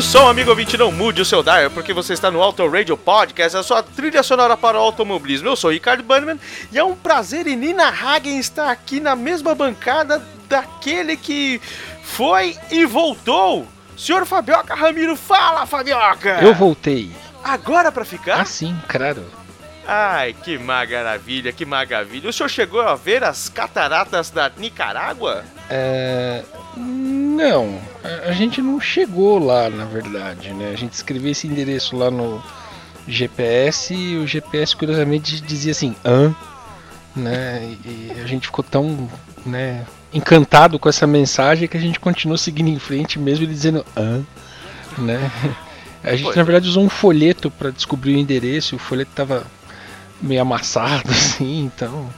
o som, amigo ouvinte, não mude o seu dial, porque você está no Auto Radio Podcast, a sua trilha sonora para o automobilismo. Eu sou o Ricardo Bannerman e é um prazer e Nina Hagen estar aqui na mesma bancada daquele que foi e voltou. Senhor Fabioca Ramiro, fala, Fabioca! Eu voltei. Agora pra ficar? Ah, sim, claro. Ai, que maravilha, que maravilha. O senhor chegou a ver as cataratas da Nicarágua? É, Não, a- a gente não chegou lá, na verdade, né? A gente escreveu esse endereço lá no GPS e o GPS curiosamente dizia assim, hã? Né? E a gente ficou tão, né, encantado com essa mensagem que a gente continuou seguindo em frente mesmo ele dizendo hã? Né? A gente na é. verdade usou um folheto para descobrir o endereço, e o folheto tava meio amassado assim, então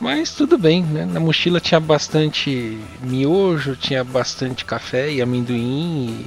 mas tudo bem, né? Na mochila tinha bastante miojo, tinha bastante café e amendoim e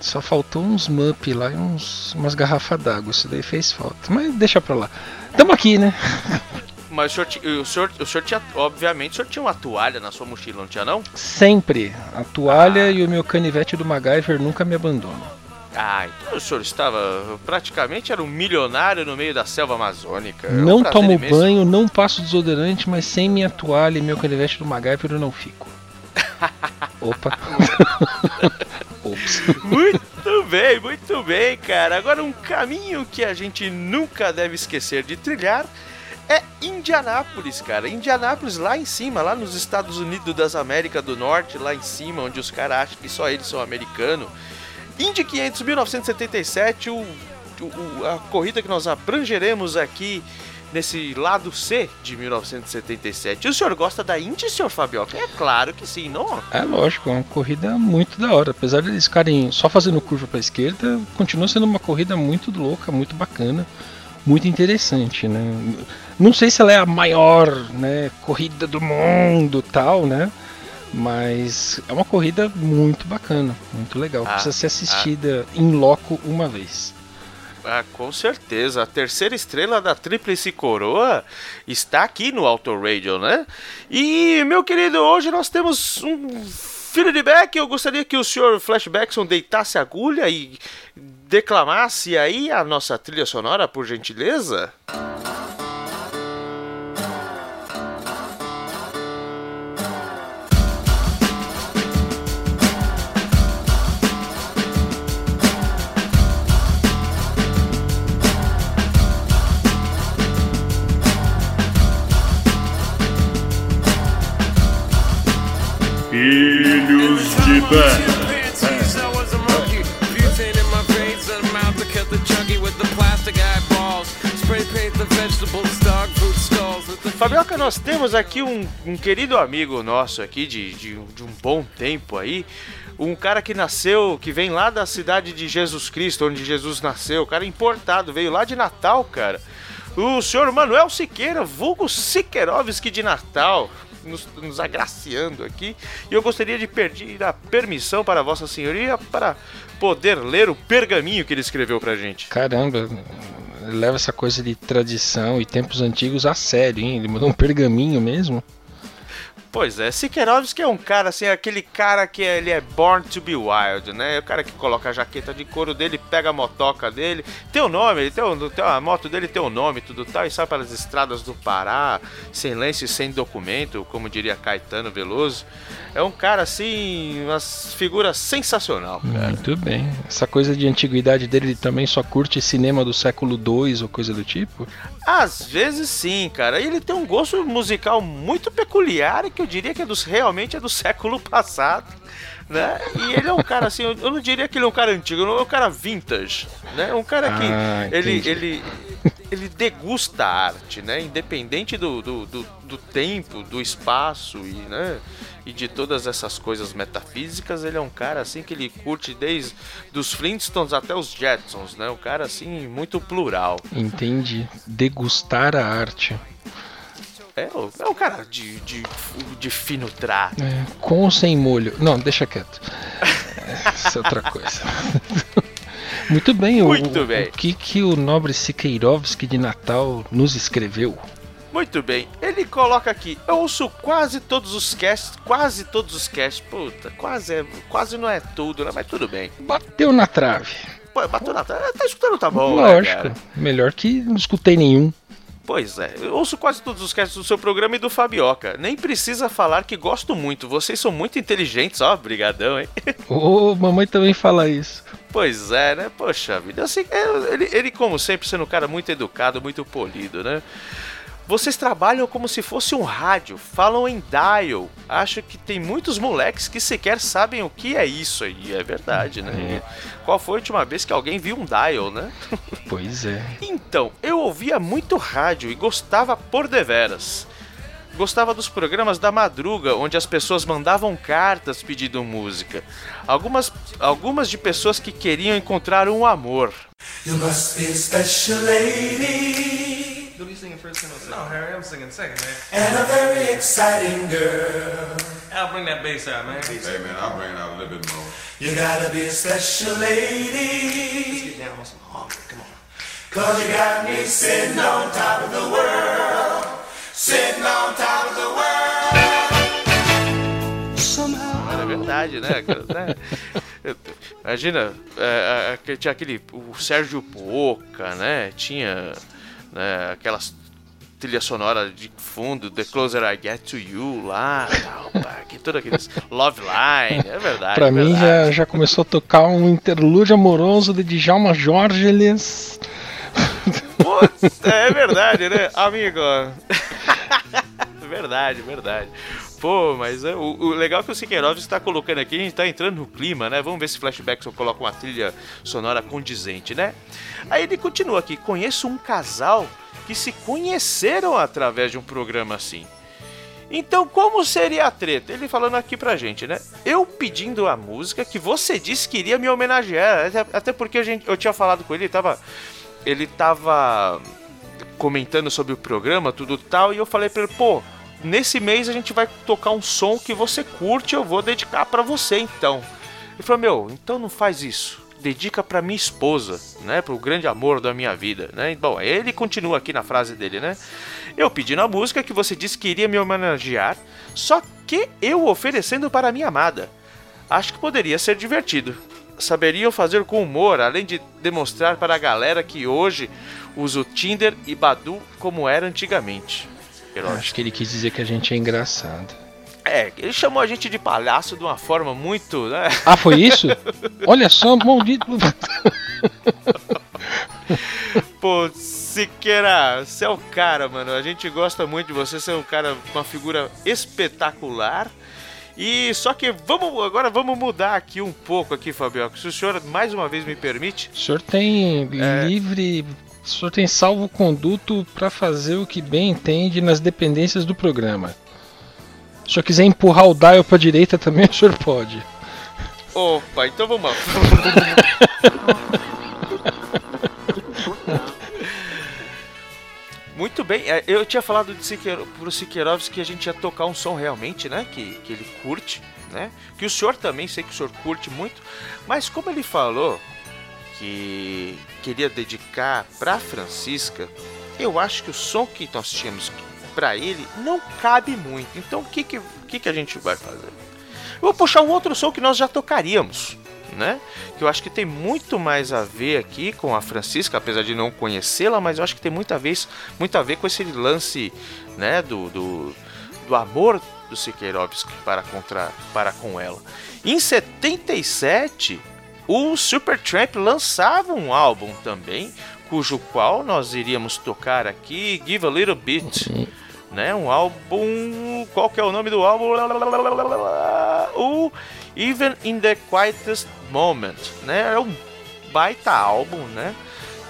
só faltou uns mup lá e uns, umas garrafas d'água. Isso daí fez falta. Mas deixa pra lá. Tamo aqui, né? Mas o senhor, o senhor, o senhor tinha, obviamente, o senhor tinha uma toalha na sua mochila, não tinha não? Sempre. A toalha e o meu canivete do MacGyver nunca me abandonam. Ah, então o senhor estava praticamente era um milionário no meio da selva amazônica. É um não tomo imenso. banho, não passo desodorante, mas sem minha toalha e meu canivete do MacGyver eu não fico. Opa. Ops. Muito bem, muito bem, cara. Agora um caminho que a gente nunca deve esquecer de trilhar é Indianápolis, cara. Indianápolis lá em cima, lá nos Estados Unidos das Américas do Norte, lá em cima, onde os caras acham que só eles são americanos. Indy 500 1977, o, o- a corrida que nós abrangeremos aqui nesse lado C de 1977. O senhor gosta da Indy, senhor Fabioca? É claro que sim, não? É lógico, é uma corrida muito da hora. Apesar de eles ficarem só fazendo curva pra esquerda, continua sendo uma corrida muito louca, muito bacana, muito interessante, né? Não sei se ela é a maior, né, corrida do mundo, tal, né? Mas é uma corrida muito bacana, muito legal. Ah, Precisa ser assistida em loco uma vez. Ah, com certeza. A terceira estrela da Tríplice Coroa está aqui no Auto Radio, né? E, meu querido, hoje nós temos um feedback. Eu gostaria que o senhor Flashbackson deitasse a agulha e declamasse aí a nossa trilha sonora, por gentileza. Skulls with the Fabioca, nós temos aqui um, um querido amigo nosso aqui de, de, de um bom tempo aí. Um cara que nasceu, que vem lá da cidade de Jesus Cristo, onde Jesus nasceu. Cara importado, veio lá de Natal, cara. O senhor Manuel Siqueira, vulgo Siqueirovski de Natal, nos, nos agraciando aqui. E eu gostaria de pedir a permissão para Vossa Senhoria para poder ler o pergaminho que ele escreveu pra gente. Caramba, leva essa coisa de tradição e tempos antigos a sério, hein? Ele mandou um pergaminho mesmo. Pois é, Sikerovski é um cara assim, aquele cara que é- ele é born to be wild, né? É o cara que coloca a jaqueta de couro dele, pega a motoca dele, tem o nome, ele tem, tem a moto dele tem o nome e tudo tal, e sai pelas estradas do Pará, sem lenço e sem documento, como diria Caetano Veloso. É um cara assim, uma figura sensacional, cara. Muito bem. Essa coisa de antiguidade dele, ele também só curte cinema do século II ou coisa do tipo? Às vezes sim, cara. E ele tem um gosto musical muito peculiar e que eu diria que é dos, realmente é do século passado, né? E ele é um cara assim, eu não diria que ele é um cara antigo, ele é um cara vintage, né? Um cara que Ah, ele, ele, ele degusta a arte, né? Independente do, do, do, do tempo, do espaço e, né? E de todas essas coisas metafísicas, ele é um cara assim que ele curte desde dos Flintstones até os Jetsons, né? Um cara assim muito plural. Entendi. Degustar a arte. É, o- é um cara de, de, de fino trato. É, com ou sem molho? Não, deixa quieto. Essa é outra coisa. Muito bem, o- Muito o, bem. o que, que o nobre Sikeirovski de Natal nos escreveu? Muito bem, ele coloca aqui, eu ouço quase todos os casts, quase todos os casts, puta, quase, é, quase não é tudo, né? Mas tudo bem. Bateu na trave. Pô, bateu na tá, tá escutando, tá bom, né, Lógico. cara? Melhor que não escutei nenhum. Pois é, eu ouço quase todos os casts do seu programa e do Fabioca. Nem precisa falar que gosto muito, vocês são muito inteligentes, ó, brigadão, hein? Ô, mamãe também fala isso. Pois é, né? Poxa vida. Assim, é, ele, ele, como sempre, sendo um cara muito educado, muito polido, né? Vocês trabalham como se fosse um rádio, falam em dial. Acho que tem muitos moleques que sequer sabem o que é isso aí. É verdade, né? Qual foi a última vez que alguém viu um dial, né? Pois é. Então, eu ouvia muito rádio e gostava por deveras. Gostava dos programas da madruga, onde as pessoas mandavam cartas pedindo música. Algumas, algumas de pessoas que queriam encontrar um amor. You must be a special lady you singing first? No, Harry, I'm singing second, man. and a very exciting girl. I'll bring that bass out, man. Hey man, I'll bring it out a little bit more. You gotta be a special lady. Get down on some harmony, come on. Cause you got me sitting on top of the world. Sitting on top of the world. Somehow. É verdade, né? cara, né? Imagina, é, é, tinha aquele. O Sérgio Poca, né? Tinha né, aquelas trilha sonora de fundo, The Closer I Get to You lá, tal, que tudo aqueles Love Line, é verdade. Pra é mim verdade. já, já começou a tocar um interlúdio amoroso de Djalma Jorgeles. Putz, é verdade, né, amigo? verdade, verdade. Pô, mas é, o, o legal é que o Siqueiros está colocando aqui, a gente tá entrando no clima, né? Vamos ver se Flashback só coloca uma trilha sonora condizente, né? Aí ele continua aqui: conheço um casal que se conheceram através de um programa assim. Então, como seria a treta? Ele falando aqui pra gente, né? Eu pedindo a música que você disse que iria me homenagear. Até, até porque a gente, eu tinha falado com ele, ele tava. Ele tava comentando sobre o programa, tudo tal, e eu falei pra ele, pô, nesse mês a gente vai tocar um som que você curte, eu vou dedicar pra você então. Ele falou, meu, então não faz isso. Dedica pra minha esposa, né? Pro grande amor da minha vida, né? Bom, ele continua aqui na frase dele, né? Eu pedi na música que você disse que iria me homenagear, só que eu oferecendo para minha amada. Acho que poderia ser divertido. Saberiam fazer com humor, além de demonstrar para a galera que hoje usa o Tinder e Badu como era antigamente. Herói. Acho que ele quis dizer que a gente é engraçado. É, ele chamou a gente de palhaço de uma forma muito, né? Ah, foi isso? Olha só, maldito. Pô, Siqueira, você é o cara, mano. A gente gosta muito de você, você é um cara, uma figura espetacular. E só que vamos agora vamos mudar aqui um pouco aqui, Fabioca. Se o senhor mais uma vez me permite. O senhor tem É. livre. O senhor tem salvo conduto pra fazer o que bem entende nas dependências do programa. Se o senhor quiser empurrar o dial pra direita também, o senhor pode. Opa, então vamos lá. Muito bem, é, eu tinha falado de Siqueiro, pro Siqueirovski que a gente ia tocar um som realmente, né? Que, que ele curte, né? Que o senhor também, sei que o senhor curte muito. Mas como ele falou que queria dedicar pra Francisca, eu acho que o som que nós tínhamos pra ele não cabe muito. Então o que que, que que a gente vai fazer? Eu vou puxar um outro som que nós já tocaríamos, né? Que eu acho que tem muito mais a ver aqui com a Francisca, apesar de não conhecê-la, mas eu acho que tem muito a ver, muito a ver com esse lance, né, do, do, do amor do Siqueirovski para, contra, para com ela. Em 77, o Supertramp lançava um álbum também, cujo qual nós iríamos tocar aqui, Give a Little Bit, né? Um álbum, qual que é o nome do álbum? O Even in the Quietest Moment, né? É um baita álbum, né?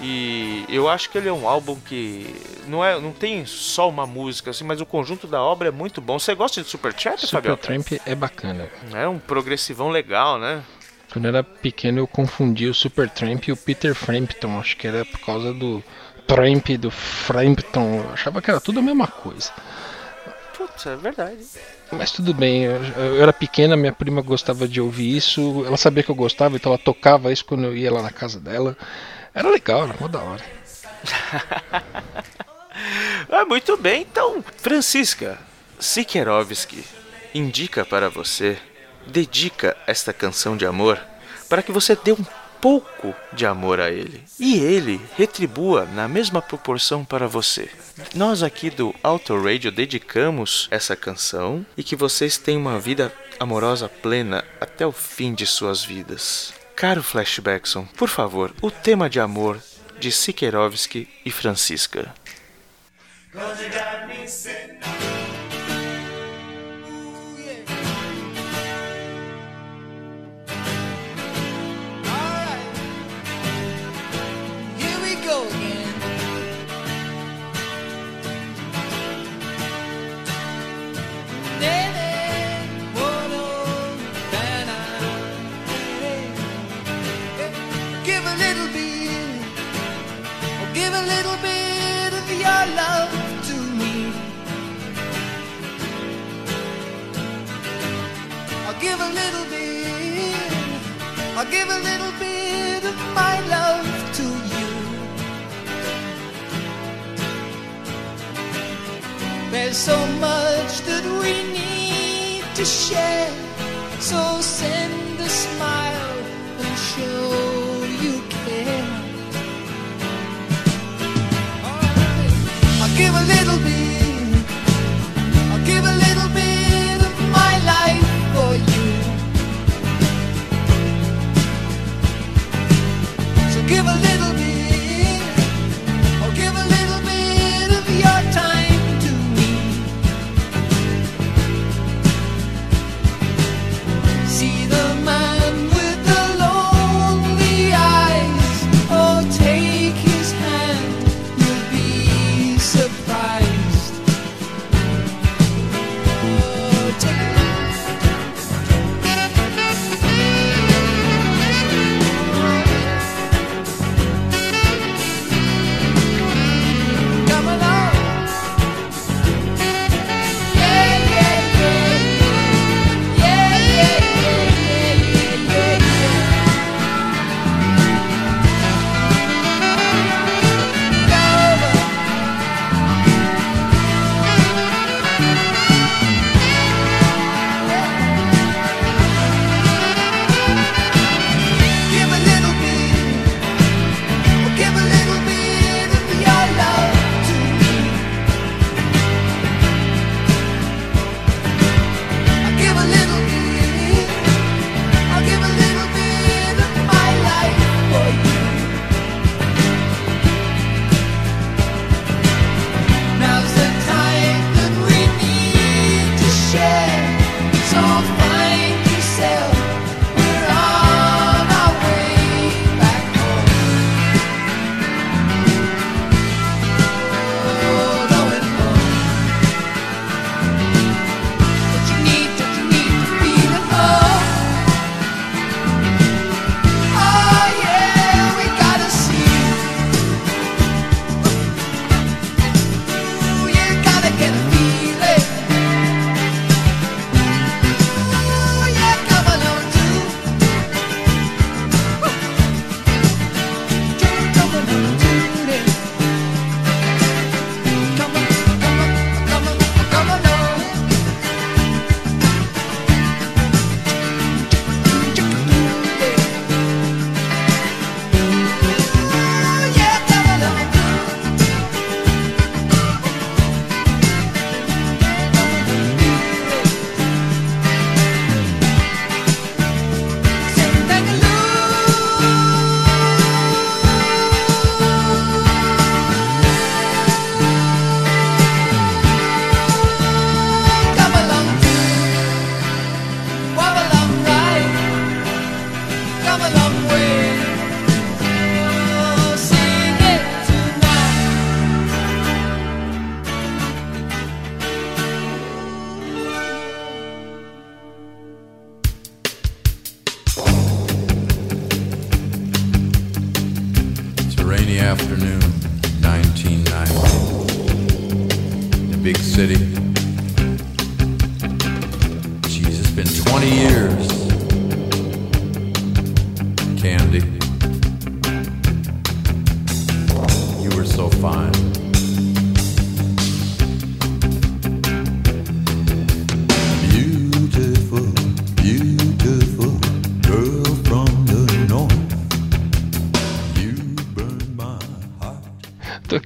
E eu acho que ele é um álbum que não é, não tem só uma música assim, mas o conjunto da obra é muito bom. Você gosta de Supertramp, Fabio? Supertramp é bacana. É um progressivão legal, né? Quando eu era pequeno eu confundi o Supertramp e o Peter Frampton. Acho que era por causa do Tramp do Frampton. Eu achava que era tudo a mesma coisa. Putz, é verdade. Mas tudo bem, eu, eu era pequena, minha prima gostava de ouvir isso. Ela sabia que eu gostava, então ela tocava isso quando eu ia lá na casa dela. Era legal, era mó da hora. Ah, muito bem, então, Francisca Sikerovski indica para você, dedica esta canção de amor para que você dê um pouco de amor a ele e ele retribua na mesma proporção para você. Nós aqui do Auto Radio dedicamos essa canção e que vocês tenham uma vida amorosa plena até o fim de suas vidas. Caro Flashbackson, por favor, o tema de amor de Sikerovski e Francisca.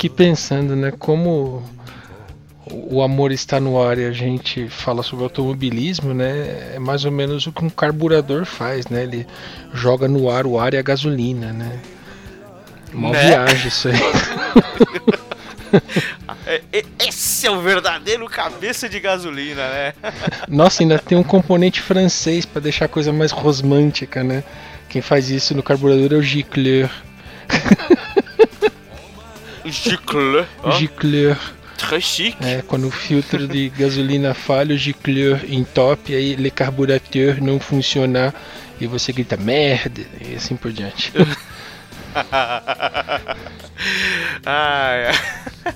Aqui pensando, né, como o amor está no ar e a gente fala sobre automobilismo, né? É mais ou menos o que um carburador faz, né? Ele joga no ar o ar e a gasolina, né? Uma Né? viagem isso aí. É, é- esse é o verdadeiro cabeça de gasolina, né? Nossa, ainda tem um componente francês pra deixar a coisa mais rosmântica, né? Quem faz isso no carburador é o Gicleur. Gicleur. O Gicleur. Très chique. É, quando o filtro de gasolina falha, o Gicleur entope, aí le carburateur não funcionar e você grita merda e assim por diante. Ai, ai.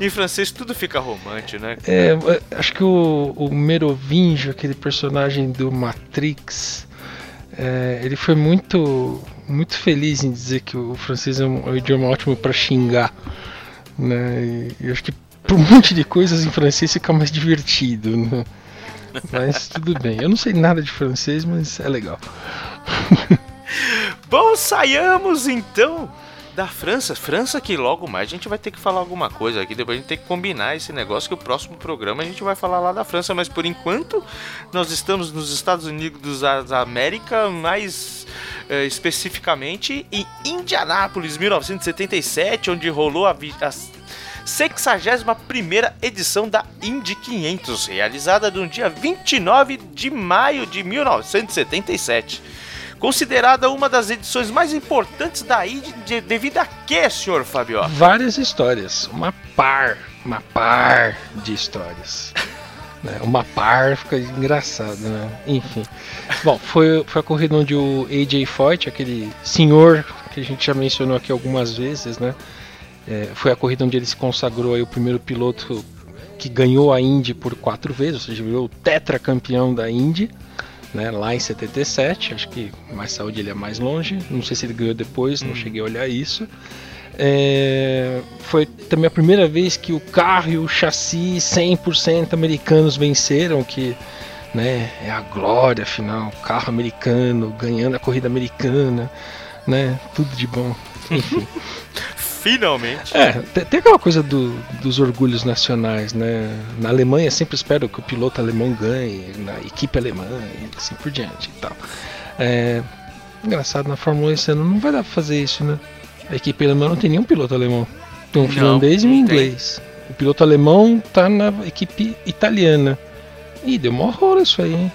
em francês tudo fica romântico, né? É, acho que o, o Merovingio, aquele personagem do Matrix, é, ele foi muito, muito feliz em dizer que o francês é um, é um idioma ótimo para xingar. Né? E acho que por um monte de coisas em francês fica mais divertido. Né? Mas tudo bem. Eu não sei nada de francês, mas é legal. Bom, saiamos então da França. França que logo mais a gente vai ter que falar alguma coisa aqui. Depois a gente tem que combinar esse negócio que o próximo programa a gente vai falar lá da França. Mas por enquanto nós estamos nos Estados Unidos da América, mais eh, especificamente em Indianápolis, 1977, onde rolou a, a 61ª edição da Indy 500, realizada no dia 29 de maio de 1977. Considerada uma das edições mais importantes da Indy de- devido a quê, senhor Fabio? Várias histórias. Uma par. Uma par de histórias. né? Uma par fica engraçado, né? Enfim. Bom, foi, foi a corrida onde o AJ Foyt, aquele senhor que a gente já mencionou aqui algumas vezes, né? É, foi a corrida onde ele se consagrou aí o primeiro piloto que ganhou a Indy por quatro vezes, ou seja, virou o tetracampeão da Indy, né, lá em 77. Acho que mais saúde ele é mais longe. Não sei se ele ganhou depois, não cheguei a olhar isso. É, foi também a primeira vez que o carro e o chassi 100% americanos venceram, que né, é a glória afinal, carro americano ganhando a corrida americana, né, tudo de bom. Enfim. Finalmente. É, tem, aquela coisa do- dos orgulhos nacionais, né? Na Alemanha sempre espero que o piloto alemão ganhe, na equipe alemã e assim por diante e tal. É, engraçado, na Fórmula 1 esse ano não vai dar pra fazer isso, né? A equipe alemã não tem nenhum piloto alemão. Tem um finlandês e um não tem. inglês. O piloto alemão tá na equipe italiana. Ih, deu mó horror isso aí, hein?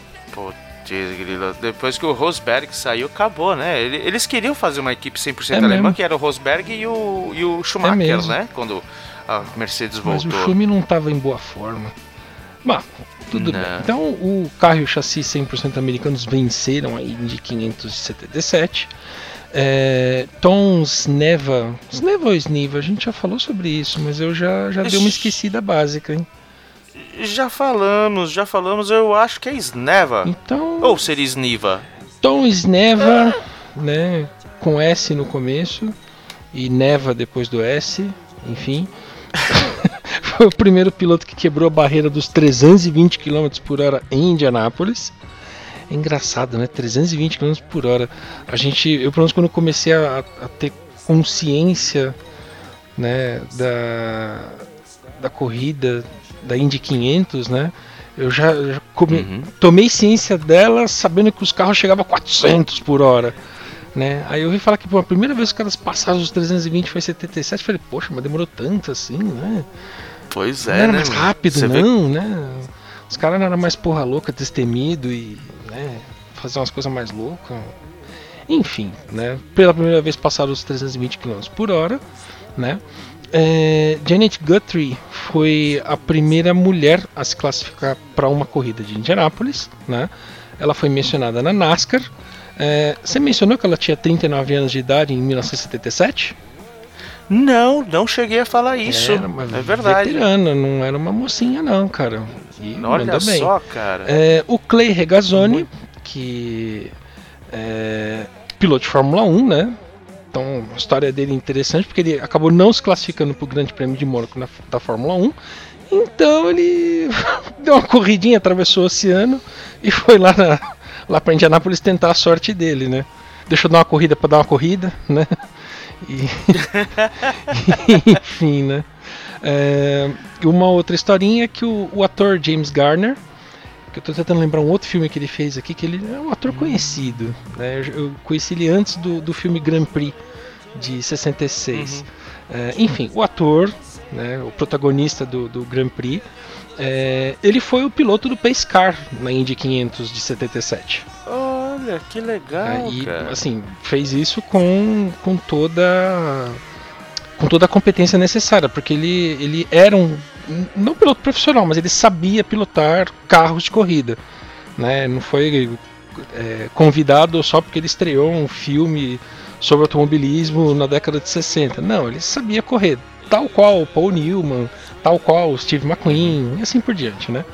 Grilo. Depois que o Rosberg saiu, acabou, né? Ele- Eles queriam fazer uma equipe 100% É alemã, mesmo. que era o Rosberg e o, e o Schumacher, mesmo. né? Quando a Mercedes Mas voltou. o Schumi não tava em boa forma. Bom, tudo Não. bem. Então o carro e o chassi 100% americanos venceram a Indy 577. É, Tom Sneva. Sneva ou Sniva? A gente já falou sobre isso, mas eu já, já dei uma esquecida básica, hein? Já falamos, já falamos, eu acho que é Sneva. Então, Ou seria Sniva? Tom Sneva, né? Com S no começo e Neva depois do S, enfim. Foi o primeiro piloto que quebrou a barreira dos 320 km por hora em Indianápolis. É engraçado, né? 320 km por hora. A gente, eu pelo menos quando comecei a, a ter consciência, né, da, da corrida da Indy 500, né? Eu já, já come- tomei ciência dela sabendo que os carros chegavam a 400 por hora. Né? Aí eu ouvi falar que pô, a primeira vez que os caras passaram os 320 foi em 77. Eu falei, poxa, mas demorou tanto assim, né? Pois não é, era né? mais rápido, Você vê- não, né? Os caras não eram mais porra louca, destemido e né, fazer umas coisas mais loucas. Enfim, né? Pela primeira vez passaram os 320 km por hora, né? É, Janet Guthrie foi a primeira mulher a se classificar para uma corrida de Indianápolis, né? Ela foi mencionada na NASCAR. É, você mencionou que ela tinha 39 anos de idade em 1977? Não, não cheguei a falar isso. Era uma é verdade. veterana, não era uma mocinha não, cara. E Olha bem. só, cara. É, o Clay Regazzoni, que é piloto de Fórmula 1, né? Então a história dele é interessante porque ele acabou não se classificando para o Grande Prêmio de Mônaco na, da Fórmula 1. Então ele deu uma corridinha, atravessou o oceano e foi lá, na, lá para Indianápolis tentar a sorte dele, né? Deixou dar uma corrida para dar uma corrida, né? E, enfim, né? É, uma outra historinha é que o, o ator James Garner, que eu tô tentando lembrar um outro filme que ele fez aqui, que ele é um ator conhecido. Né? Eu, conheci ele antes do, do filme Grand Prix de 66. É, enfim, o ator, né, o protagonista do, do Grand Prix, é, ele foi o piloto do Pace Car na Indy 500 de 77. Olha, que legal, É, e cara. assim, fez isso com, com toda com toda a competência necessária, porque ele, ele era um não piloto profissional, mas ele sabia pilotar carros de corrida, né? Não foi é, convidado só porque ele estreou um filme sobre automobilismo na década de 60. Não, ele sabia correr, tal qual Paul Newman, tal qual Steve McQueen e assim por diante, né?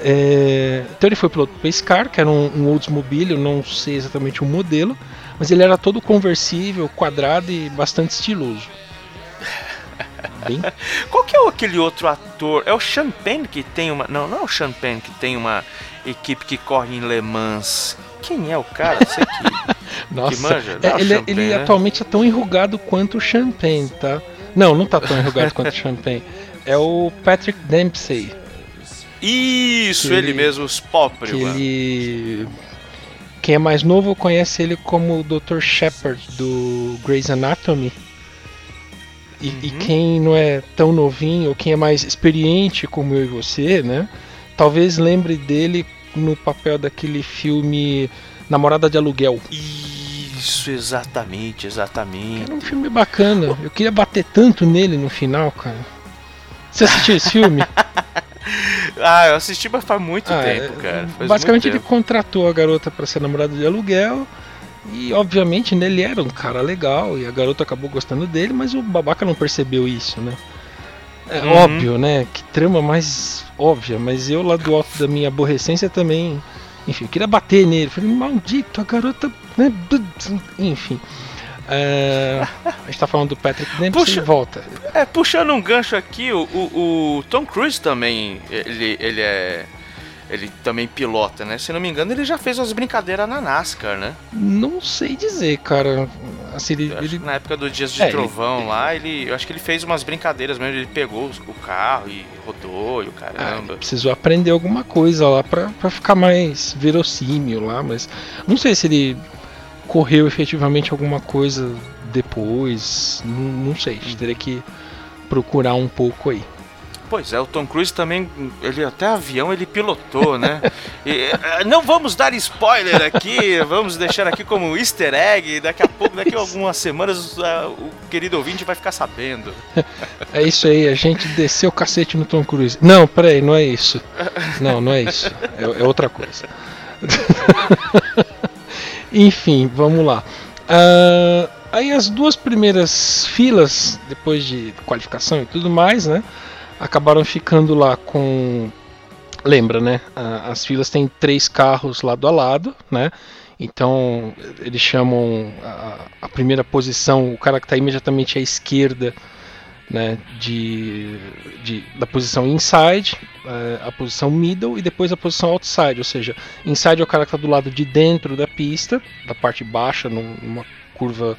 É, então ele foi piloto do Pace Car, que era um, um Oldsmobile, eu não sei exatamente o modelo, mas ele era todo conversível, quadrado e bastante estiloso. Bem, Qual que é aquele outro ator? É o Champagne que tem uma. Não, não é o Champagne que tem uma equipe que corre em Le Mans. Quem é o cara? Você que. nossa, manja? é, Não, ele, Champagne, ele né? atualmente é tão enrugado quanto o Champagne, tá? Não, não tá tão enrugado quanto o Champagne. É o Patrick Dempsey, Isso, Que ele ele- mesmo, os pobres, que mano. ele quem é mais novo conhece ele como o Dr. Shepard do Grey's Anatomy. E, e Uhum. quem não é tão novinho, ou quem é mais experiente como eu e você, né? Talvez lembre dele no papel daquele filme Namorada de Aluguel. Isso, exatamente, exatamente. Era um filme bacana. Eu queria bater tanto nele no final, cara. Você assistiu esse filme? Ah, eu assisti, mas faz muito Ah, tempo, é, cara. Faz Basicamente ele tempo. contratou a garota para ser namorada de aluguel. E obviamente né, ele era um cara legal e a garota acabou gostando dele, mas o babaca não percebeu isso, né? É Uhum. óbvio, né? Que trama mais óbvia, mas eu lá do alto da minha aborrecência também. Enfim, eu queria bater nele. Falei, maldito, a garota. Né? Enfim. É, a gente tá falando do Patrick Dempsey Puxa. e volta. É, puxando um gancho aqui, o, o, o Tom Cruise também, ele, ele é. Ele também pilota, né? Se não me engano, ele já fez umas brincadeiras na NASCAR, né? Não sei dizer, cara. Assim, ele, ele- na época do Dias de É, ele- Trovão lá, ele. Eu acho que ele fez umas brincadeiras mesmo. Ele pegou o carro e rodou e o Ah, caramba. ele precisou aprender alguma coisa lá pra, pra ficar mais verossímil lá, mas não sei se ele correu efetivamente alguma coisa depois, não, não sei, a gente teria que procurar um pouco aí. Pois é, o Tom Cruise também, ele até avião ele pilotou, né? E, eh, não vamos dar spoiler aqui, vamos deixar aqui como easter egg. Daqui a pouco, daqui a algumas semanas, o querido ouvinte vai ficar sabendo. É isso aí, a gente desceu o cacete no Tom Cruise. Não, peraí, não é isso. Não, não é isso. É, é outra coisa. Enfim, vamos lá. Ah, aí as duas primeiras filas, depois de qualificação e tudo mais, né? Acabaram ficando lá com. Lembra, né? as filas têm três carros lado a lado, né? Então eles chamam a, a primeira posição, o cara que está imediatamente à esquerda né, de, de- da posição inside, eh, a posição middle e depois a posição outside, ou seja, inside é o cara que está do lado de dentro da pista, da parte baixa, num- numa curva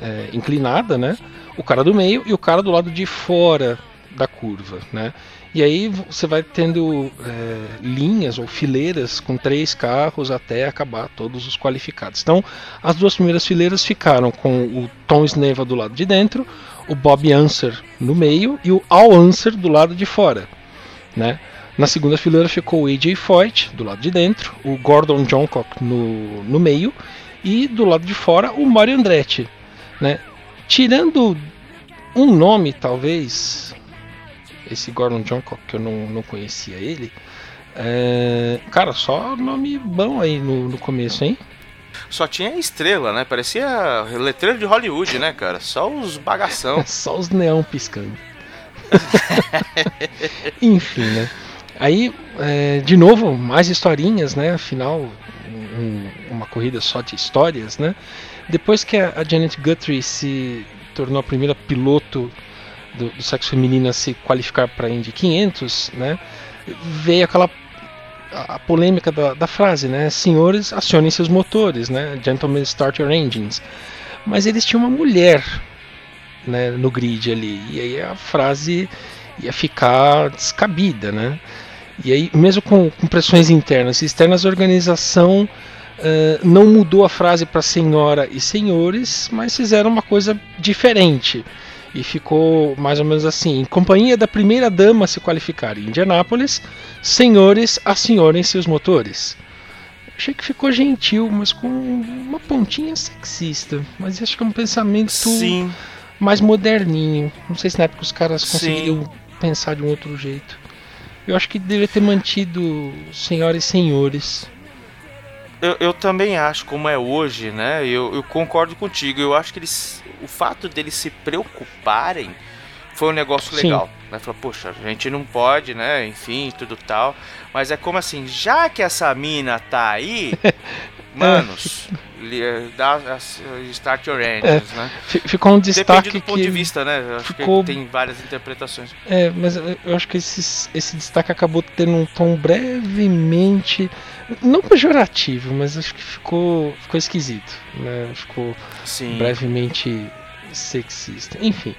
eh, inclinada, né, o cara do meio e o cara do lado de fora da curva, né. E aí você vai tendo eh, linhas ou fileiras com três carros até acabar todos os qualificados. Então, as duas primeiras fileiras ficaram com o Tom Sneva do lado de dentro, o Bob Answer no meio e o Al Answer do lado de fora, né? Na segunda fileira ficou o AJ Foyt do lado de dentro, o Gordon Johncock no, no meio e do lado de fora o Mario Andretti, né? Tirando um nome, talvez, esse Gordon Johncock que eu não, não conhecia ele, é, cara, só nome bom aí no, no começo, hein? Só tinha estrela, né? Parecia letreiro de Hollywood, né, cara? Só os bagação. Só os neão piscando. Enfim, né? Aí, é, de novo, mais historinhas, né? Afinal, um- uma corrida só de histórias, né? Depois que a, a Janet Guthrie se tornou a primeira piloto do, do sexo feminino a se qualificar para Indy 500, né? Veio aquela a, polêmica da, da frase, né? Senhores, acionem seus motores, né? Gentlemen, start your engines. Mas eles tinham uma mulher né, no grid ali. E aí a frase ia ficar descabida, né? E aí, mesmo com, com pressões internas e externas, a organização eh, não mudou a frase para senhora e senhores, mas fizeram uma coisa diferente. E ficou mais ou menos assim: em companhia da primeira dama a se qualificar em Indianápolis, senhores, assenhorem seus motores. Achei que ficou gentil, mas com uma pontinha sexista. Mas acho que é um pensamento Sim, mais moderninho. Não sei se na época os caras Sim. conseguiriam pensar de um outro jeito. Eu acho que deveria ter mantido senhoras e senhores. Eu, eu também acho, como é hoje, né? Eu, eu concordo contigo. Eu acho que eles. O fato deles se preocuparem foi um negócio Sim. legal. Né? Falar, poxa, a gente não pode, né? Enfim, tudo tal. Mas é como assim, já que essa mina tá aí, manos, li- eh, dá, as- start your engines, né? Fi- Ficou um Depende destaque do ponto que de vista, né? Acho ficou- que tem várias interpretações. É, mas eu eu acho que esse, esse destaque acabou tendo um tom brevemente. Não pejorativo, mas acho que ficou, ficou esquisito. Né? Ficou Sim. brevemente sexista. Enfim.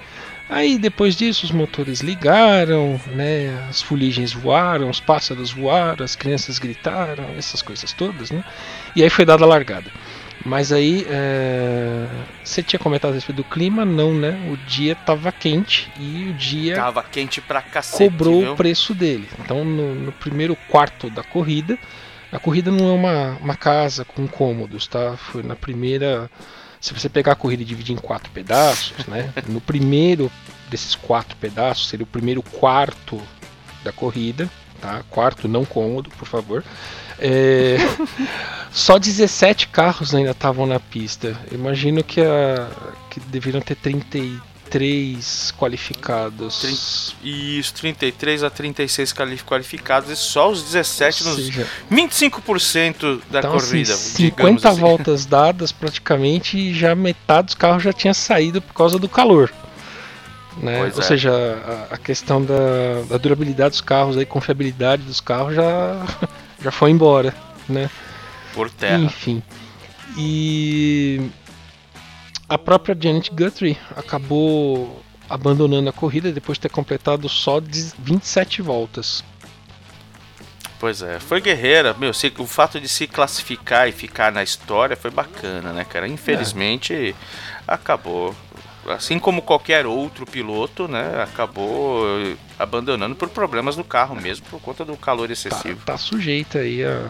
Aí depois disso os motores ligaram, né? As fuligens voaram, os pássaros voaram, as crianças gritaram, essas coisas todas, né? E aí foi dada a largada. Mas aí é, você tinha comentado a respeito do clima, não, né? O dia tava quente e o dia Tava quente pra cacete, cobrou viu? o preço dele. Então, no, no primeiro quarto da corrida, a corrida não é uma, uma casa com cômodos, tá? Foi na primeira. Se você pegar a corrida e dividir em quatro pedaços, né? No primeiro desses quatro pedaços, seria o primeiro quarto da corrida, tá? Quarto não cômodo, por favor. É, Só 17 carros ainda estavam na pista. Eu imagino que, a, que deveriam ter 33 qualificados. Isso, 33 a 36 quali- qualificados e só os 17 Ou nos seja, 25% da Então, corrida. assim, digamos 50 assim. voltas dadas praticamente e já metade dos carros já tinha saído por causa do calor. Né? Ou é. seja, a, a questão da, da durabilidade dos carros, a confiabilidade dos carros já, já foi embora. Né? Por terra. Enfim. E a própria Janet Guthrie acabou abandonando a corrida depois de ter completado só 27 voltas. Pois é, foi guerreira. Meu, se- o fato de se classificar e ficar na história foi bacana, né, cara? Infelizmente, acabou. Assim como qualquer outro piloto, né, acabou abandonando por problemas no carro mesmo, por conta do calor Tá, excessivo. tá sujeita aí a,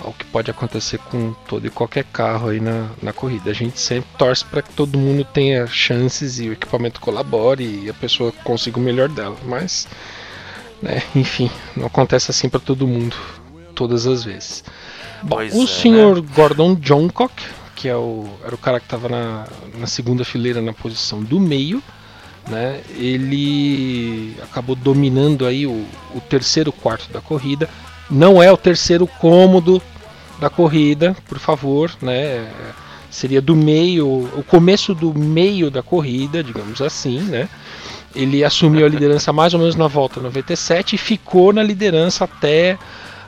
ao que pode acontecer com todo e qualquer carro aí na, na corrida. A gente sempre torce para que todo mundo tenha chances e o equipamento colabore e a pessoa consiga o melhor dela. Mas, né, enfim, não acontece assim para todo mundo todas as vezes. Bom, Pois o é, senhor Gordon Johncock, que é o, era o cara que estava na, na segunda fileira na posição do meio, né? Ele acabou dominando aí o, o terceiro quarto da corrida. Não é o terceiro cômodo da corrida, por favor, né? Seria do meio, o começo do meio da corrida, digamos assim, né? Ele assumiu a liderança mais ou menos na volta 97 e ficou na liderança até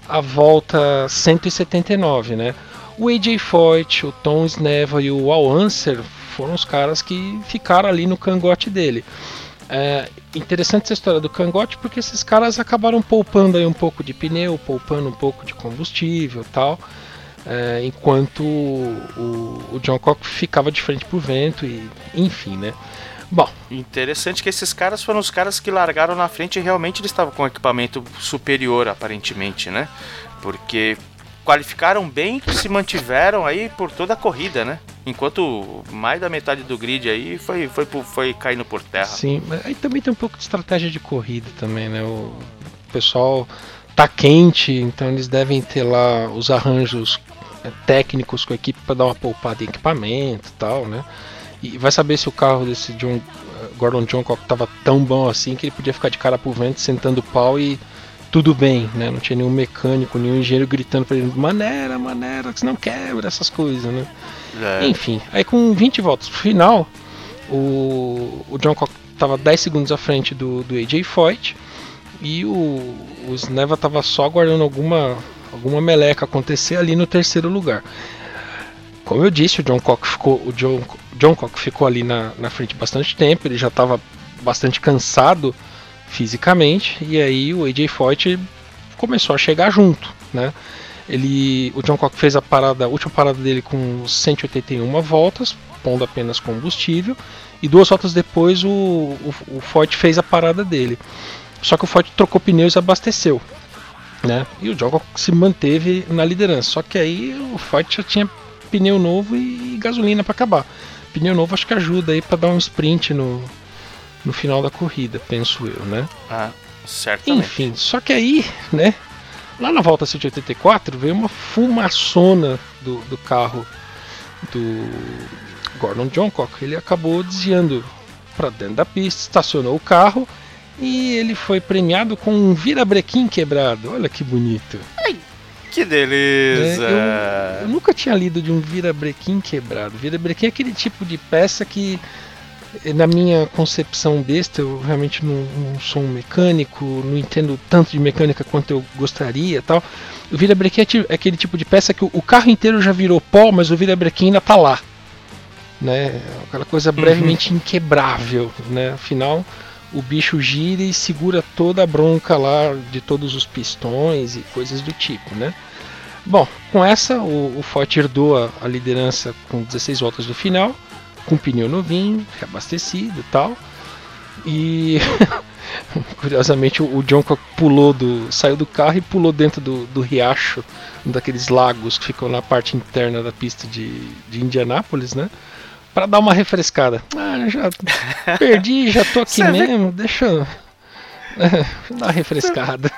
a volta 179, né? O AJ Foyt, o Tom Sneva e o Al Unser foram os caras que ficaram ali no cangote dele. É interessante essa história do cangote porque esses caras acabaram poupando aí um pouco de pneu, poupando um pouco de combustível tal, é, enquanto o, o John Cock ficava de frente pro vento e enfim, né? Bom, Interessante que esses caras foram os caras que largaram na frente e realmente eles estavam com equipamento superior, aparentemente, né? Porque qualificaram bem e se mantiveram aí por toda a corrida, né? Enquanto mais da metade do grid aí foi, foi, foi caindo por terra. Sim, mas aí também tem um pouco de estratégia de corrida também, né? O pessoal tá quente, então eles devem ter lá os arranjos técnicos com a equipe para dar uma poupada em equipamento e tal, né? E vai saber se o carro desse John, Gordon Johncock tava tão bom assim que ele podia ficar de cara pro vento, sentando pau e tudo bem, né? Não tinha nenhum mecânico, nenhum engenheiro gritando pra ele, maneira, maneira, que você não quebra essas coisas, né? É. Enfim, aí com 20 voltas pro final, o, o John Cock tava 10 segundos à frente do, do AJ Foyt e o, o Sneva tava só aguardando alguma, alguma meleca acontecer ali no terceiro lugar. Como eu disse, o John Cock ficou, o John, John Cock ficou ali na, na frente bastante tempo, ele já estava bastante cansado fisicamente, e aí o AJ Foyt começou a chegar junto, né? Ele, o John Cock fez a parada, a última parada dele com 181 voltas, pondo apenas combustível, e duas voltas depois o, o, o Foyt fez a parada dele. Só que o Foyt trocou pneus e abasteceu, né? E o John Cock se manteve na liderança. Só que aí o Foyt já tinha pneu novo e gasolina para acabar. Pneu novo acho que ajuda aí para dar um sprint no, no final da corrida, penso eu, né? Ah, certamente. Enfim, só que aí, né? Lá na volta 184 veio uma fumaçona do, do carro do Gordon Johncock. Ele acabou desviando para dentro da pista, estacionou o carro e ele foi premiado com um virabrequim quebrado. Olha que bonito. Que beleza! É, eu, eu nunca tinha lido de um virabrequim quebrado. Virabrequim é aquele tipo de peça que, na minha concepção besta, eu realmente não, não sou um mecânico, não entendo tanto de mecânica quanto eu gostaria tal. O virabrequim é, é aquele tipo de peça que o, o carro inteiro já virou pó, mas o virabrequim ainda tá lá. Né? Aquela coisa brevemente inquebrável. Né? Afinal, o bicho gira e segura toda a bronca lá de todos os pistões e coisas do tipo, né? Bom, com essa o, o Ford herdou a, a liderança com 16 voltas do final, com pneu novinho, reabastecido e tal. E curiosamente o, John pulou do. saiu do carro e pulou dentro do, do riacho, um daqueles lagos que ficam na parte interna da pista de, de Indianápolis, né? Pra dar uma refrescada. Ah, já perdi, já tô aqui Você vê- mesmo, deixa eu. Deixa eu dar uma refrescada.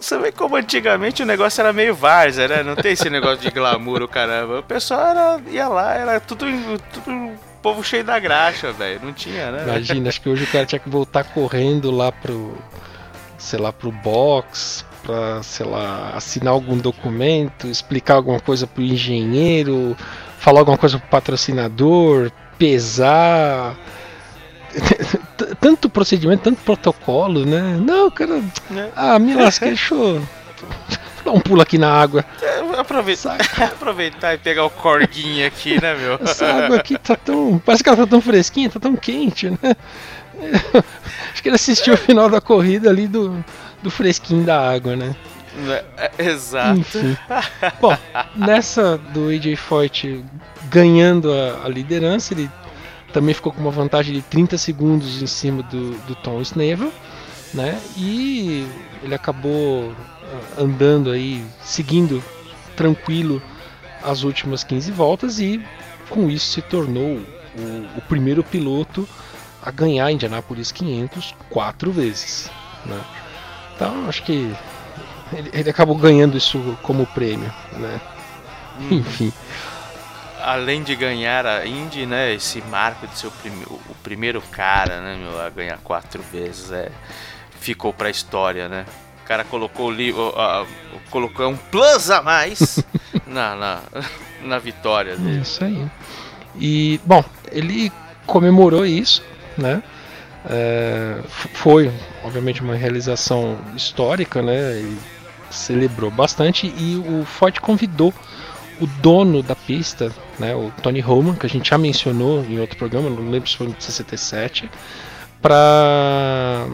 Você vê como antigamente o negócio era meio várzea, né? Não tem esse negócio de glamour, o caramba. O pessoal era, ia lá, era tudo, tudo povo cheio da graxa, velho. Não tinha, né? Imagina, acho que hoje o cara tinha que voltar correndo lá pro. sei lá, pro box, pra, sei lá, assinar algum documento, explicar alguma coisa pro engenheiro, falar alguma coisa pro patrocinador, pesar. Tanto procedimento, tanto protocolo, né? Não, cara. É. Ah, me lasquei, deixa eu. Dar um pulo aqui na água. É, Aproveitar, aproveitar e pegar o corguinho aqui, né, meu? Essa água aqui tá tão. Parece que ela tá tão fresquinha, tá tão quente, né? Acho que ele assistiu o final da corrida ali do, do fresquinho da água, né? É, Exato. Enfim. Bom, nessa do AJ Foyt ganhando a, a liderança, ele também ficou com uma vantagem de 30 segundos em cima do, do Tom Snavel, né? E ele acabou ah, andando aí, seguindo tranquilo as últimas 15 voltas e com isso se tornou o, o primeiro piloto a ganhar Indianapolis 500 quatro vezes, né? Então acho que ele, ele acabou ganhando isso como prêmio, né? Enfim. Além de ganhar a Indy, né? Esse marco de ser o, prime- o primeiro cara, né, meu, a ganhar quatro vezes, é, ficou pra história, né? O cara colocou o- a- o- colocou um plus a mais na, na, na vitória dele. Isso aí. E, bom, ele comemorou isso, né? É, foi, obviamente, uma realização histórica, né? Ele celebrou bastante e o Ford convidou o dono da pista, né, o Tony Roman, que a gente já mencionou em outro programa, não lembro se foi no 67, para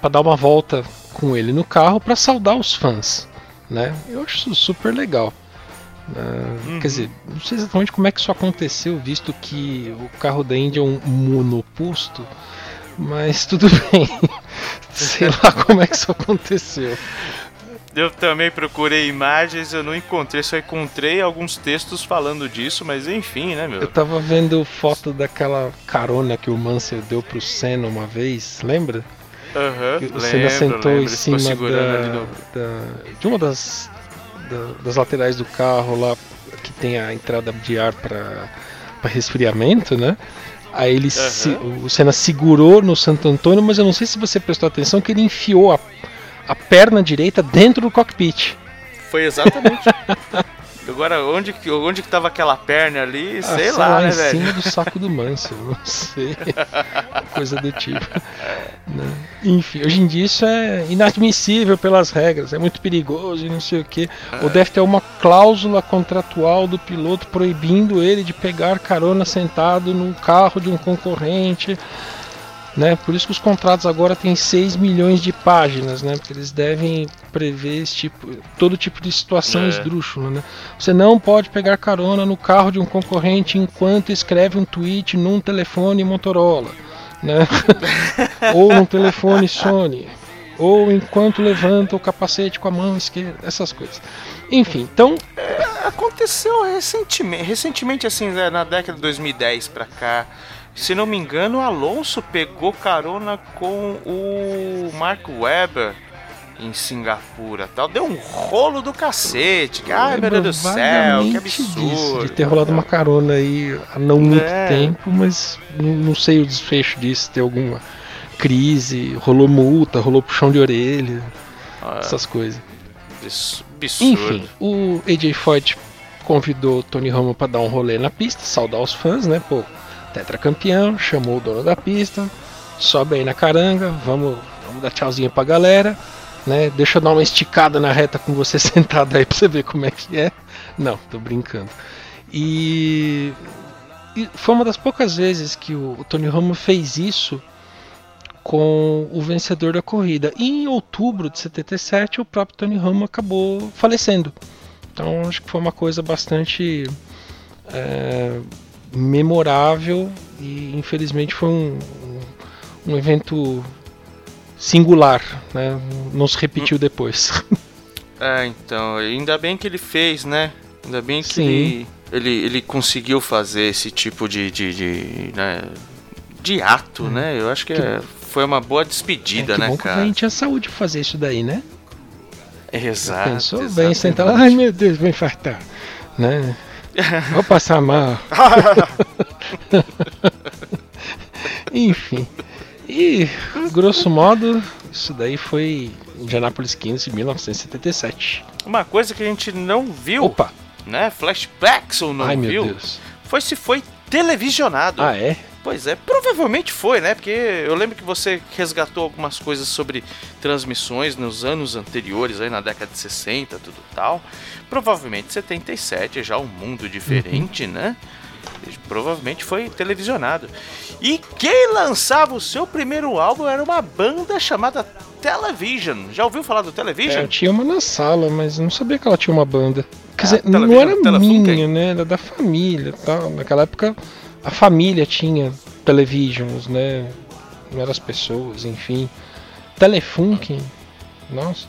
para dar uma volta com ele no carro para saudar os fãs, né? Eu acho isso super legal. né? Quer dizer, não sei exatamente como é que isso aconteceu, visto que o carro da Indy é um monoposto, mas tudo bem. sei lá como é que isso aconteceu. Eu também procurei imagens, eu não encontrei, só encontrei alguns textos falando disso, mas enfim, né, Eu meu? tava vendo foto daquela carona que o Mansell deu pro Senna uma vez, lembra? Aham, o lembro, Senna sentou lembro, em cima da, no... da- de uma das da- das laterais do carro lá, que tem a entrada de ar para resfriamento, né? Aí ele se- o Senna segurou no Santo Antônio, mas eu não sei se você prestou atenção que ele enfiou a, a perna direita dentro do cockpit. Foi exatamente. Agora, onde, que- onde que tava aquela perna ali? Ah, sei lá, né, em velho? cima do saco do Mansell, não sei. Coisa do tipo. né? Enfim, hoje em dia isso é inadmissível pelas regras, é muito perigoso e não sei o que. Ou deve ter uma cláusula contratual do piloto proibindo ele de pegar carona sentado no carro de um concorrente. Né? Por isso que os contratos agora têm 6 milhões de páginas, né? Porque eles devem prever esse tipo, todo tipo de situação É. esdrúxula, né? Você não pode pegar carona no carro de um concorrente enquanto escreve um tweet num telefone Motorola, né? ou num telefone Sony, ou enquanto levanta o capacete com a mão esquerda, essas coisas. Enfim, então Aconteceu recentemente, recentemente assim, né, na década de 2010 pra cá. Se não me engano, o Alonso pegou carona com o Mark Webber em Singapura, tal. Deu um rolo do cacete. Ai, meu Deus do céu, que absurdo. disso, de ter rolado uma carona aí há não muito É. tempo, mas não, sei o desfecho disso, ter alguma crise, rolou multa, rolou puxão de orelha, Ah, essas coisas. abs- absurdo. Enfim, o AJ Foyt convidou o Tony Romo para dar um rolê na pista, saudar os fãs, né? Pô, tetracampeão, chamou o dono da pista, sobe aí na caranga, vamos, vamos dar tchauzinho pra galera, né? Deixa eu dar uma esticada na reta com você sentado aí pra você ver como é que é. Não, tô brincando. E, e foi uma das poucas vezes que o, o Tony Romo fez isso com o vencedor da corrida. E em outubro de 77, o próprio Tony Romo acabou falecendo. Então acho que foi uma coisa bastante é, memorável e infelizmente foi um, um, evento singular, né? não se repetiu depois. É, então, ainda bem que ele fez, né? Ainda bem que ele, ele, ele conseguiu fazer esse tipo de, de, de, né, de ato, né? Eu acho que, é- foi uma boa despedida, É, que né, bom que cara? a gente tinha saúde pra fazer isso daí, né? Exato. Pensou bem, exatamente. sentar lá, ai meu Deus, vou infartar, né? Vou passar mal. Enfim. E, grosso modo, isso daí foi Indianapolis 15, 1977. Uma coisa que a gente não viu, Opa! né? Flashbacks ou não Ai meu viu, Deus. foi se foi televisionado. Ah, é? Pois é, provavelmente foi, né? Porque eu lembro que você resgatou algumas coisas sobre transmissões nos anos anteriores, aí na década de 60, tudo tal. Provavelmente 77 é já um mundo diferente, né? E Provavelmente foi televisionado. E quem lançava o seu primeiro álbum era uma banda chamada Television. Já ouviu falar do É, Television? eu tinha uma na sala, mas não sabia que ela tinha uma banda. Quer dizer, não era minha, né? Era da família e tal. Naquela época, a família tinha televisions, né? Não eram as pessoas, enfim. Telefunken. Nossa.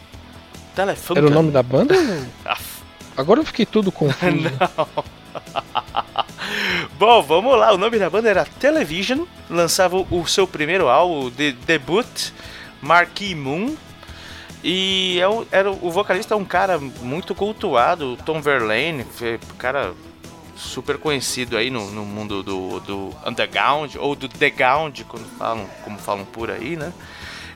Telefunken. Era o nome da banda? Agora eu fiquei todo confuso. Bom, vamos lá. O nome da banda era Television. Lançava o seu primeiro álbum de debut, Marquee Moon. E é o- era, o vocalista é um cara muito cultuado, Tom Verlaine, cara super conhecido aí no, no mundo do, do underground, ou do degound, quando falam, como falam por aí, né?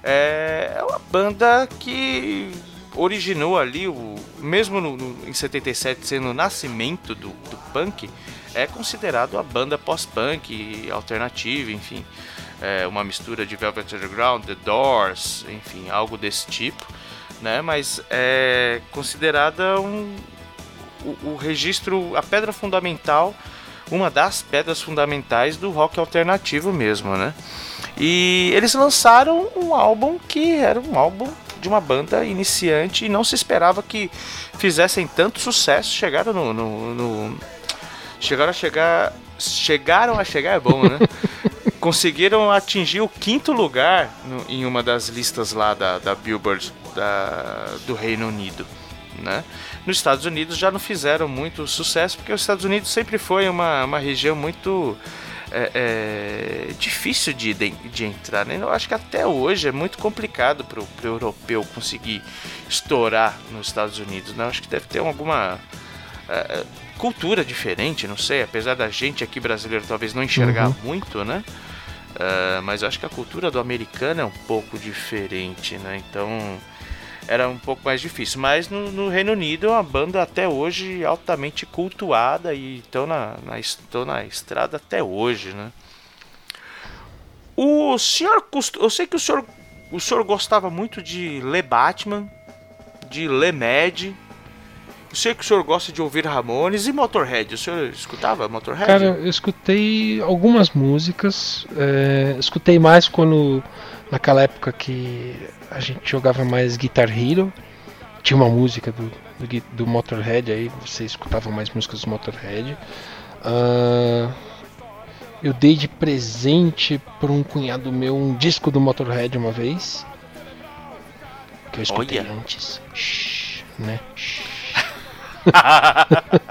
É, é uma banda que originou ali, o, mesmo no, no- em 77 sendo o nascimento do, do punk, é considerado a banda pós-punk, alternativa, enfim. É uma mistura de Velvet Underground, The Doors, enfim, algo desse tipo, né? Mas é considerada um, o, o registro, a pedra fundamental, uma das pedras fundamentais do rock alternativo mesmo, né? E eles lançaram um álbum que era um álbum de uma banda iniciante e não se esperava que fizessem tanto sucesso. Chegaram no, no- no- chegaram a chegar, chegaram a chegar é bom, né? Conseguiram atingir o quinto lugar no- em uma das listas lá da, da Billboard da- do Reino Unido, né? Nos Estados Unidos já não fizeram muito sucesso porque os Estados Unidos sempre foi uma, uma região muito é, é difícil de, de, de entrar, né? Eu acho que até hoje é muito complicado pro, pro europeu conseguir estourar nos Estados Unidos, né? Eu acho que deve ter alguma é, cultura diferente, não sei, apesar da gente aqui brasileiro talvez não enxergar Uhum. muito, né? É, mas eu acho que a cultura do americano é um pouco diferente, né? Então era um pouco mais difícil. Mas no, no Reino Unido é uma banda até hoje altamente cultuada e estão na, na, estão na estrada até hoje, né? O senhor, eu sei que o senhor, o senhor gostava muito de ler Batman, de ler Mad. Eu sei que o senhor gosta de ouvir Ramones e Motorhead. O senhor escutava Motorhead? Cara, eu escutei algumas músicas. é, escutei mais quando. Naquela época que a gente jogava mais Guitar Hero. Tinha uma música do, do, do Motorhead, aí você escutava mais músicas do Motorhead. Ah, eu dei de presente para um cunhado meu um disco do Motorhead uma vez. Que eu escutei Olha. antes. Shhh, né?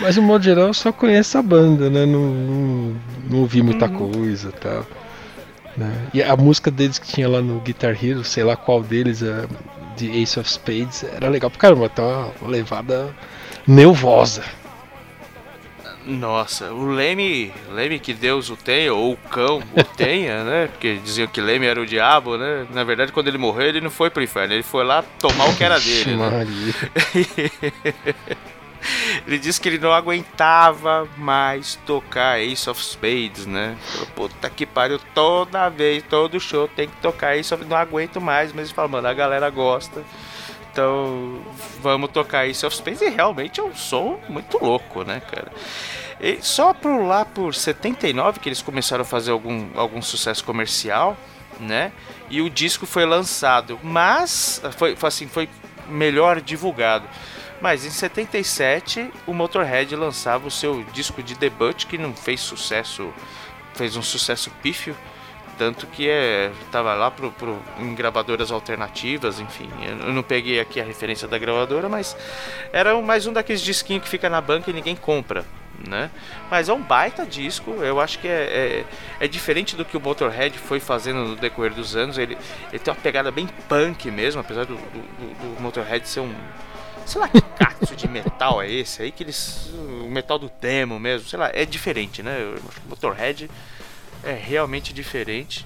Mas, no modo geral, eu só conheço a banda, né? Não, não, não ouvi muita coisa e tal. Né? E a música deles que tinha lá no Guitar Hero, sei lá qual deles, a de Ace of Spades, era legal pra caramba, tá uma levada nervosa. Nossa, o Leme, Leme que Deus o tenha, ou o cão o tenha, né? Porque diziam que Leme era o diabo, né? Na verdade, quando ele morreu, ele não foi pro inferno, ele foi lá tomar o que era dele. Né? Ele disse que ele não aguentava mais tocar Ace of Spades, né? Falou, puta que pariu, toda vez, todo show tem que tocar Ace of Não aguento mais, mas ele fala, mano, a galera gosta. Então, vamos tocar Ace of Spades e realmente é um som muito louco, né, cara? E só por lá por 79 que eles começaram a fazer algum, algum sucesso comercial, né? E o disco foi lançado, mas foi assim, foi melhor divulgado. Mas em 77 o Motorhead lançava o seu disco de debut que não fez sucesso, fez um sucesso pífio, tanto que é, tava lá pro, pro, em gravadoras alternativas, enfim. Eu não peguei aqui a referência da gravadora, mas era mais um daqueles disquinhos que fica na banca e ninguém compra, né? Mas é um baita disco, eu acho que é, é, é diferente do que o Motorhead foi fazendo no decorrer dos anos. Ele, ele tem uma pegada bem punk mesmo, apesar do, do- do Motorhead ser um. Sei lá que cacto de metal é esse aí, que eles. O metal do demo mesmo, sei lá, é diferente, né? O Motorhead é realmente diferente.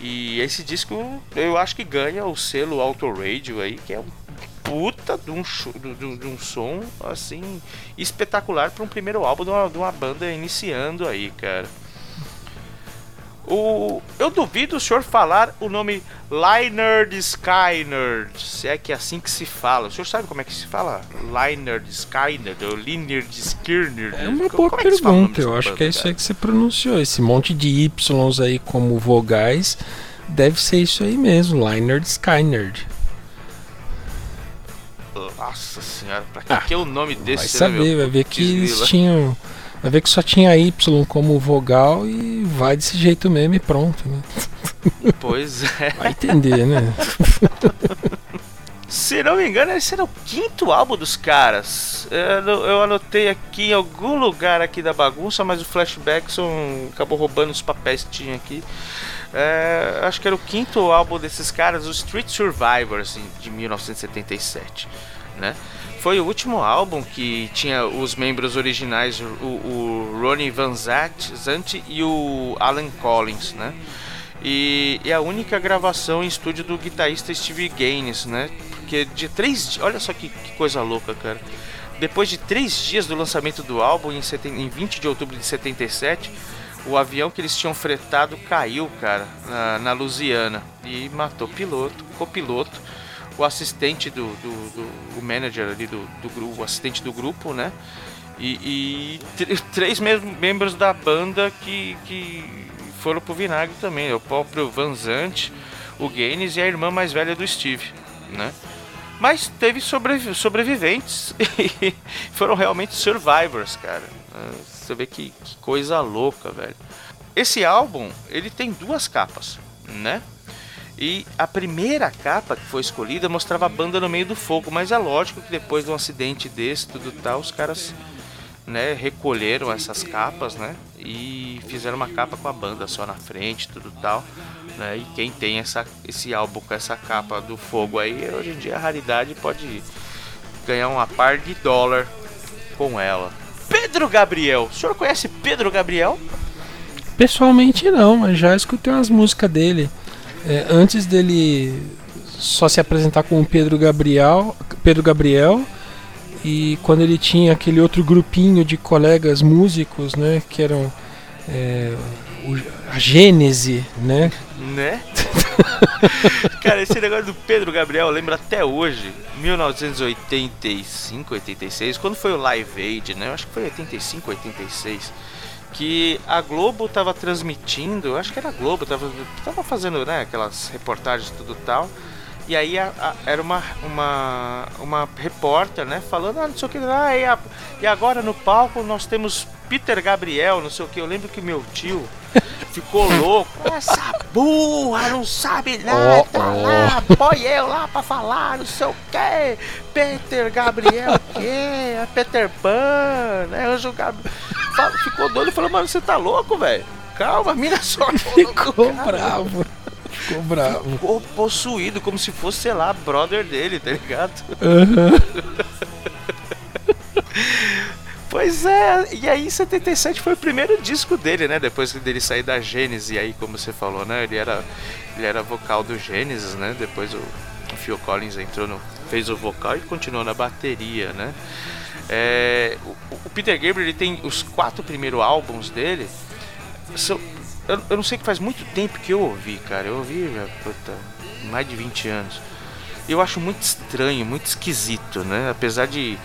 E esse disco eu acho que ganha o selo Auto Radio aí, que é um puta de um, de- de um som assim espetacular para um primeiro álbum de uma, de uma banda iniciando aí, cara. O, eu duvido o senhor falar o nome Lynyrd Skynyrd, se é que é assim que se fala. O senhor sabe como é que se fala? Lynyrd Skynyrd ou Lynyrd Skynyrd? É uma Co- boa como pergunta, eu dessa acho banda, que é isso cara? aí que você pronunciou. Esse monte de Ys aí como vogais deve ser isso aí mesmo, Lynyrd Skynyrd. Nossa senhora, pra que, Ah, que é o nome desse? Vai né, saber, vai ver que eles tinham. Vai ver que só tinha Y como vogal e vai desse jeito mesmo e pronto, né? Pois é. Vai entender, né? Se não me engano, esse era o quinto álbum dos caras. Eu, eu anotei aqui em algum lugar aqui da bagunça, mas o Flashbackson acabou roubando os papéis que tinha aqui. É, acho que era o quinto álbum desses caras, o Street Survivors, em- de 1977. Né? Foi o último álbum que tinha os membros originais, o, o Ronnie Van Zant, e o Alan Collins, né? E é a única gravação em estúdio do guitarrista Steve Gaines, né? Porque de três. Olha só que, que coisa louca, cara. Depois de três dias do lançamento do álbum, em, seten- em 20 de outubro de 77, o avião que eles tinham fretado caiu, cara, na, na Louisiana. E matou piloto, copiloto, o assistente do. do, do- o manager ali do, do grupo, o assistente do grupo, né? E, e tr- três membros da banda que, que foram pro vinagre também. O próprio Van Zant, o Gaines e a irmã mais velha do Steve, né? Mas teve sobrevi- sobreviventes e foram realmente survivors, cara. Ah, Você vê que, que coisa louca, velho. Esse álbum, ele tem duas capas, né? E a primeira capa que foi escolhida mostrava a banda no meio do fogo, mas é lógico que depois de um acidente desse, tudo tal, os caras né, recolheram essas capas, né? E, fizeram uma capa com a banda só na frente, tudo tal. Né? E quem tem essa, esse álbum com essa capa do fogo aí, hoje em dia a raridade pode ganhar uma par de dólar com ela. Pedro Gabriel, o senhor conhece Pedro Gabriel? Pessoalmente não, mas já escutei umas músicas dele. É, antes dele só se apresentar como Pedro Gabriel, Pedro Gabriel, e quando ele tinha aquele outro grupinho de colegas músicos, né, que eram é, o- a Gênese, né? Né? Cara, esse negócio do Pedro Gabriel eu lembro até hoje, 1985, 86, quando foi o Live Aid, né? Eu acho que foi 85, 86. Que a Globo tava transmitindo, acho que era a Globo, tava, tava fazendo né, aquelas reportagens e tudo tal. E aí a- a- era uma, uma, uma repórter, né, falando, ah, não sei o que, ah, e, a- e agora no palco nós temos Peter Gabriel, não sei o que. Eu lembro que meu tio ficou louco. Essa burra não sabe nada Ó, ó. lá, põe eu lá pra falar, não sei o que. Peter Gabriel, o que? É Peter Pan, né? Anjo Gabriel. Ficou doido e falou, mano, você tá louco, velho? Calma, mira só. Ficou bravo. Ficou bravo. Ficou possuído, como se fosse, sei lá, brother dele, tá ligado? Pois é, e aí 77 foi o primeiro disco dele, né? Depois dele sair da Gênesis, aí como você falou, né? Ele era, ele era vocal do Gênesis, né? Depois o, o Phil Collins entrou no. fez o vocal e continuou na bateria, né? É, o, o Peter Gabriel ele tem os quatro primeiros álbuns dele. São, eu, eu não sei que faz muito tempo que eu ouvi, cara. Eu ouvi já, puta, mais de 20 anos. Eu acho muito estranho, muito esquisito, né? Apesar de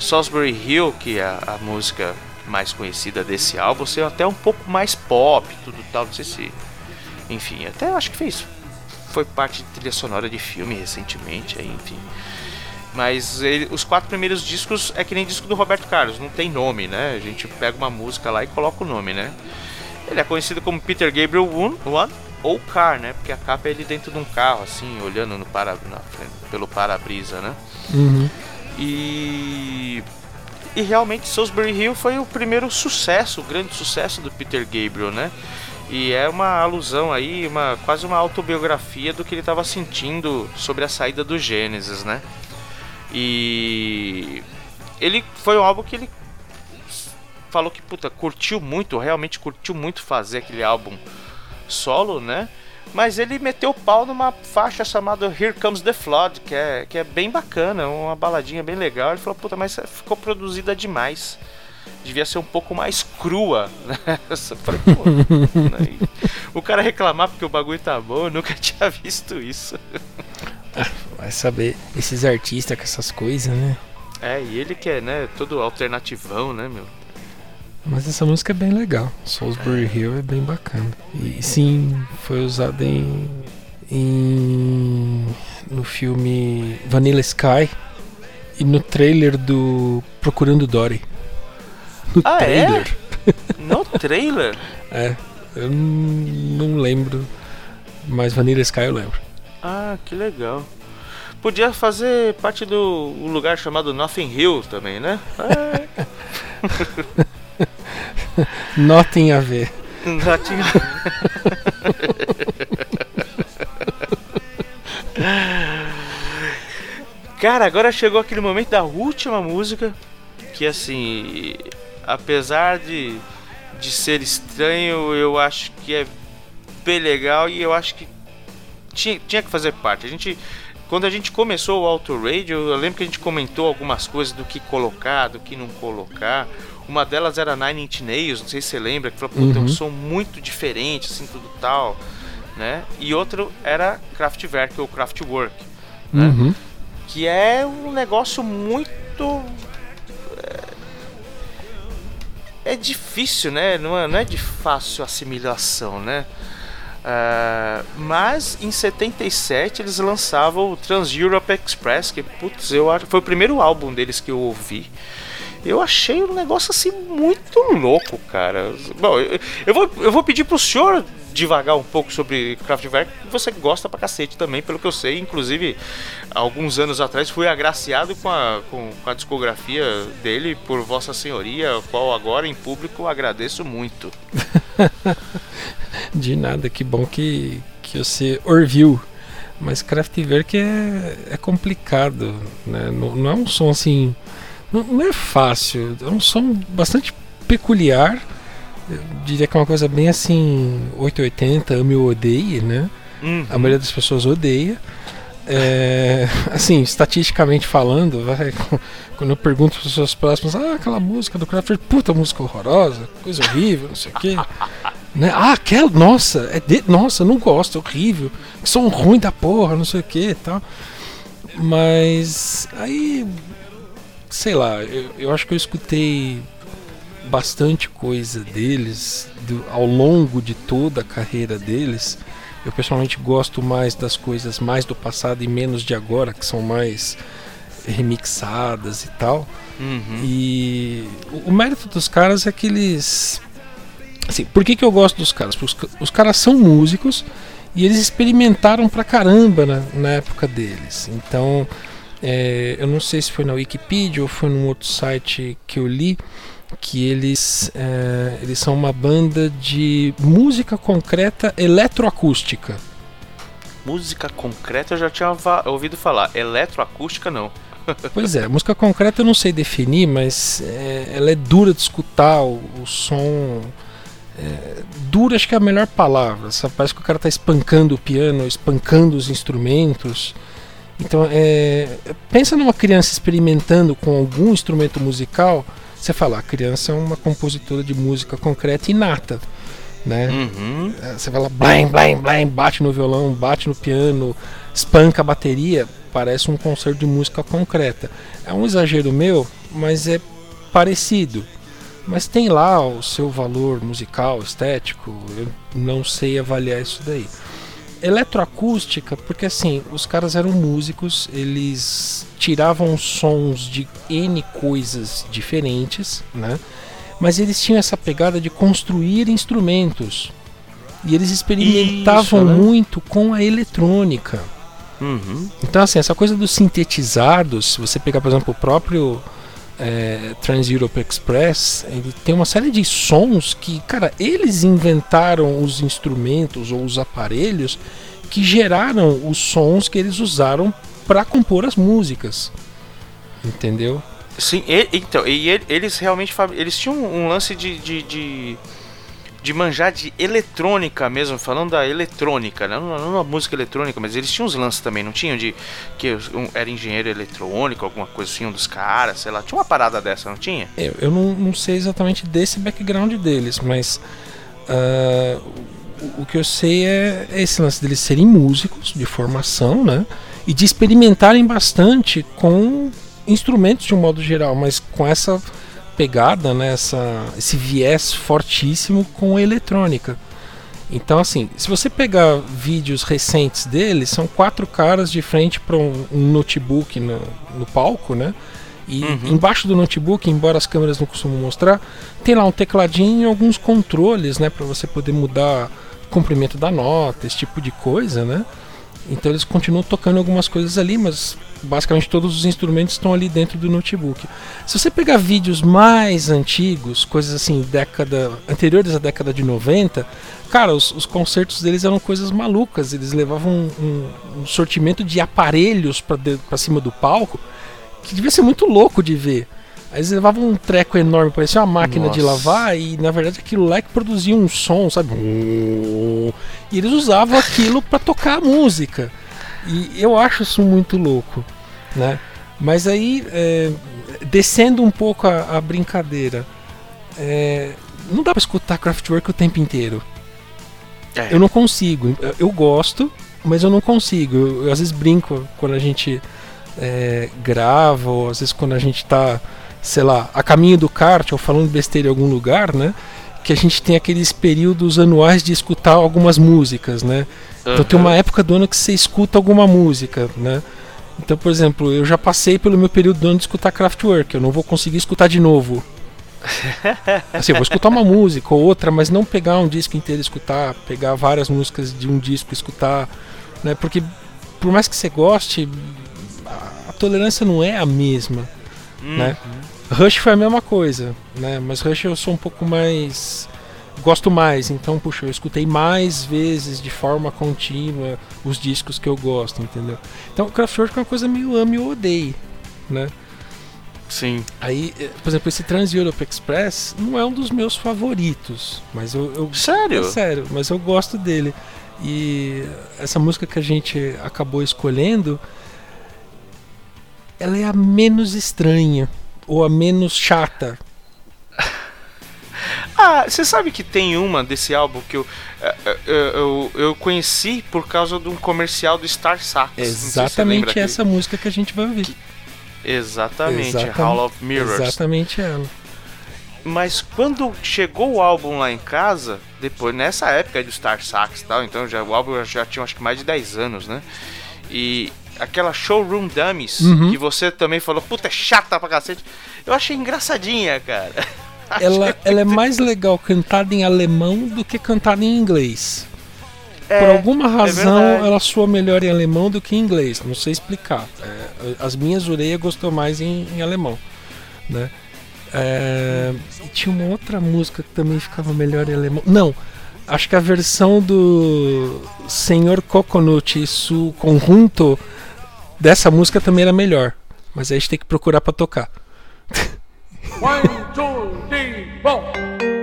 Salisbury Hill, que é a, a música mais conhecida desse álbum, ser até um pouco mais pop, tudo tal, não sei se. Enfim, até acho que fez. Foi parte de trilha sonora de filme recentemente, aí, enfim. Mas ele- os quatro primeiros discos é que nem disco do Roberto Carlos, não tem nome, né? A gente pega uma música lá e coloca o nome, né? Ele é conhecido como Peter Gabriel One, One ou Car, né? Porque a capa é ele dentro de um carro, assim, olhando no para, na pelo para-brisa, né? Uhum. E e realmente Salisbury Hill foi o primeiro sucesso, o grande sucesso do Peter Gabriel, né? E é uma alusão aí, uma quase uma autobiografia do que ele estava sentindo sobre a saída do Gênesis, né? E ele foi um álbum que ele falou que puta curtiu muito, realmente curtiu muito fazer aquele álbum solo, né? Mas ele meteu o pau numa faixa chamada Here Comes the Flood, que é, que é bem bacana, uma baladinha bem legal. Ele falou, puta, mas ficou produzida demais. Devia ser um pouco mais crua. né? Falei, pô, né? O cara reclamar porque o bagulho tá bom, eu nunca tinha visto isso. Vai saber, esses artistas com essas coisas, né? É, e ele que é, né, todo alternativão, né, meu? Mas essa música é bem legal. Salisbury Hill é bem bacana. E sim, foi usada em, em no filme Vanilla Sky e no trailer do Procurando Dory. No Ah, é? trailer. No trailer? É, eu não lembro, mas Vanilla Sky eu lembro. Ah, que legal. Podia fazer parte do lugar chamado Nothing Hill também, né? É, Notem a ver. já tinha. Cara, agora chegou aquele momento da última música que assim, apesar de, de ser estranho, eu acho que é bem legal e eu acho que tinha, tinha que fazer parte. A gente quando a gente começou o Auto Radio, eu lembro que a gente comentou algumas coisas do que colocar, do que não colocar. Uma delas era Nine Inch Nails, não sei se você lembra, que falou, pô, tem um Uhum. som muito diferente, assim, tudo tal, né? E outro era Kraftwerk ou Kraftwerk, né? Uhum. que é um negócio muito é, é difícil, né? Não é, não é de fácil assimilação, né? Ah, mas em 77 eles lançavam o Trans Europe Express, que putz, eu acho foi o primeiro álbum deles que eu ouvi. Eu achei um negócio assim muito louco, cara. Bom, eu, eu vou, eu vou pedir pro senhor divagar um pouco sobre Kraftwerk, você gosta pra cacete também, pelo que eu sei. Inclusive, alguns anos atrás fui agraciado com a, com, com a discografia dele por Vossa Senhoria, qual agora em público agradeço muito. De nada, que bom que, que você ouviu. Mas Kraftwerk é, é complicado, né? Não, não é um som assim. Não, é fácil, é um som bastante peculiar. Eu diria que é uma coisa bem assim, 880, ame ou odeie, né? Uhum. A maioria das pessoas odeia. É, assim, estatisticamente falando, vai, quando eu pergunto para as pessoas próximas, ah, aquela música do Kraftwerk, puta música horrorosa, coisa horrível, não sei o quê. Né? Ah, aquela, nossa, é de, nossa, não gosto, é horrível, que som ruim da porra, não sei o que e tal. Mas aí, sei lá, eu, eu acho que eu escutei bastante coisa deles do- ao longo de toda a carreira deles. Eu pessoalmente gosto mais das coisas mais do passado e menos de agora, que são mais remixadas e tal. Uhum. E o, o mérito dos caras é que eles. Assim, por que, que eu gosto dos caras? Porque os, os caras são músicos e eles experimentaram pra caramba na, na época deles. Então, é, eu não sei se foi na Wikipedia ou foi num outro site que eu li que eles, é, eles são uma banda de música concreta eletroacústica. Música concreta eu já tinha ouvido falar, eletroacústica não. Pois é, música concreta eu não sei definir, mas é, ela é dura de escutar, o, o som. É, dura acho que é a melhor palavra. Sabe? Parece que o cara tá espancando o piano, espancando os instrumentos. Então, é, pensa numa criança experimentando com algum instrumento musical. Você fala, a criança é uma compositora de música concreta inata. Né? Uhum. É, Você vai lá, blam, blam, blam, bate no violão, bate no piano, espanca a bateria, parece um concerto de música concreta. É um exagero meu, mas é parecido. Mas tem lá o seu valor musical, estético, eu não sei avaliar isso daí. Eletroacústica, porque assim, os caras eram músicos, eles tiravam sons de N coisas diferentes, né? Mas eles tinham essa pegada de construir instrumentos. E eles experimentavam Isso, né? muito com a eletrônica. Uhum. Então, assim, essa coisa dos sintetizados, se você pegar, por exemplo, o próprio é, Trans-Europe Express, ele tem uma série de sons que, cara, eles inventaram os instrumentos ou os aparelhos que geraram os sons que eles usaram para compor as músicas. Entendeu? Sim, e- então, e ele- eles realmente eles tinham um lance de, de, de, de manjar de eletrônica mesmo, falando da eletrônica, né? não, não a música eletrônica, mas eles tinham uns lances também, não tinham de que um, era engenheiro eletrônico, alguma coisa assim, um dos caras, sei lá, tinha uma parada dessa, não tinha? Eu, eu não, não sei exatamente desse background deles, mas ah, o, o que eu sei é, é esse lance deles serem músicos de formação, né? E de experimentarem bastante com instrumentos de um modo geral, mas com essa pegada, né? Essa, esse viés fortíssimo com a eletrônica. Então, assim, se você pegar vídeos recentes deles, são quatro caras de frente para um, um notebook no, no palco, né? E embaixo do notebook, embora as câmeras não costumam mostrar, tem lá um tecladinho e alguns controles, né, para você poder mudar o comprimento da nota, esse tipo de coisa, né? Então eles continuam tocando algumas coisas ali, mas basicamente todos os instrumentos estão ali dentro do notebook. Se você pegar vídeos mais antigos, coisas assim, década anteriores à década de 90, cara, os, os concertos deles eram coisas malucas. Eles levavam um, um- um sortimento de aparelhos para cima do palco que devia ser muito louco de ver. Aí eles levavam um treco enorme, parecia uma máquina de Nossa. lavar, e na verdade aquilo lá é que produzia um som, sabe? E eles usavam aquilo para tocar a música. E eu acho isso muito louco, né? Mas aí, é, descendo um pouco a, a brincadeira, é, não dá pra escutar Kraftwerk o tempo inteiro. É. Eu não consigo. Eu, gosto, mas eu não consigo. Eu, eu às vezes brinco quando a gente é, grava, ou às vezes quando a gente tá, sei lá, a caminho do kart ou falando besteira em algum lugar, né? Que a gente tem aqueles períodos anuais de escutar algumas músicas, né? Então tem uma época do ano que você escuta alguma música, né? Então, por exemplo, eu já passei pelo meu período do ano de escutar Kraftwerk, eu não vou conseguir escutar de novo. Assim, eu vou escutar uma música ou outra, mas não pegar um disco inteiro e escutar, pegar várias músicas de um disco e escutar, né? Porque por mais que você goste, a, a tolerância não é a mesma, né? Rush foi a mesma coisa, né? Mas Rush eu sou um pouco mais gosto mais, então puxa, eu escutei mais vezes de forma contínua os discos que eu gosto, entendeu? Então, Kraftwerk é uma coisa meio ame ou odeie, né? Sim. Aí, eh, por exemplo, esse Trans Europe Express não é um dos meus favoritos, mas eu, eu Sério? é sério, mas eu gosto dele. E essa música que a gente acabou escolhendo, ela é a menos estranha ou a menos chata. Ah, você sabe que tem uma desse álbum que eu, eh, eh, eu, eu conheci por causa de um comercial do Star Sax. É se exatamente lembra essa música que a gente vai ouvir. que- Exatamente, Exatamente- Hall of Mirrors. Exatamente ela. Mas quando chegou o álbum lá em casa, depois, nessa época aí do Star Sax e tal, então já, o álbum já tinha acho que mais de 10 anos, né? E aquela Showroom Dummies, Uhum. que você também falou, puta, é chata pra cacete. Eu achei engraçadinha, cara. Ela, ela é mais legal cantada em alemão do que cantada em inglês. É, Por alguma razão, verdade. ela soa melhor em alemão do que em inglês. Não sei explicar. É, as minhas orelhas gostou mais em, em alemão, né? É, e tinha uma outra música que também ficava melhor em alemão. Não, acho que a versão do Senhor Coconut e su conjunto dessa música também era melhor. Mas aí a gente tem que procurar pra tocar. We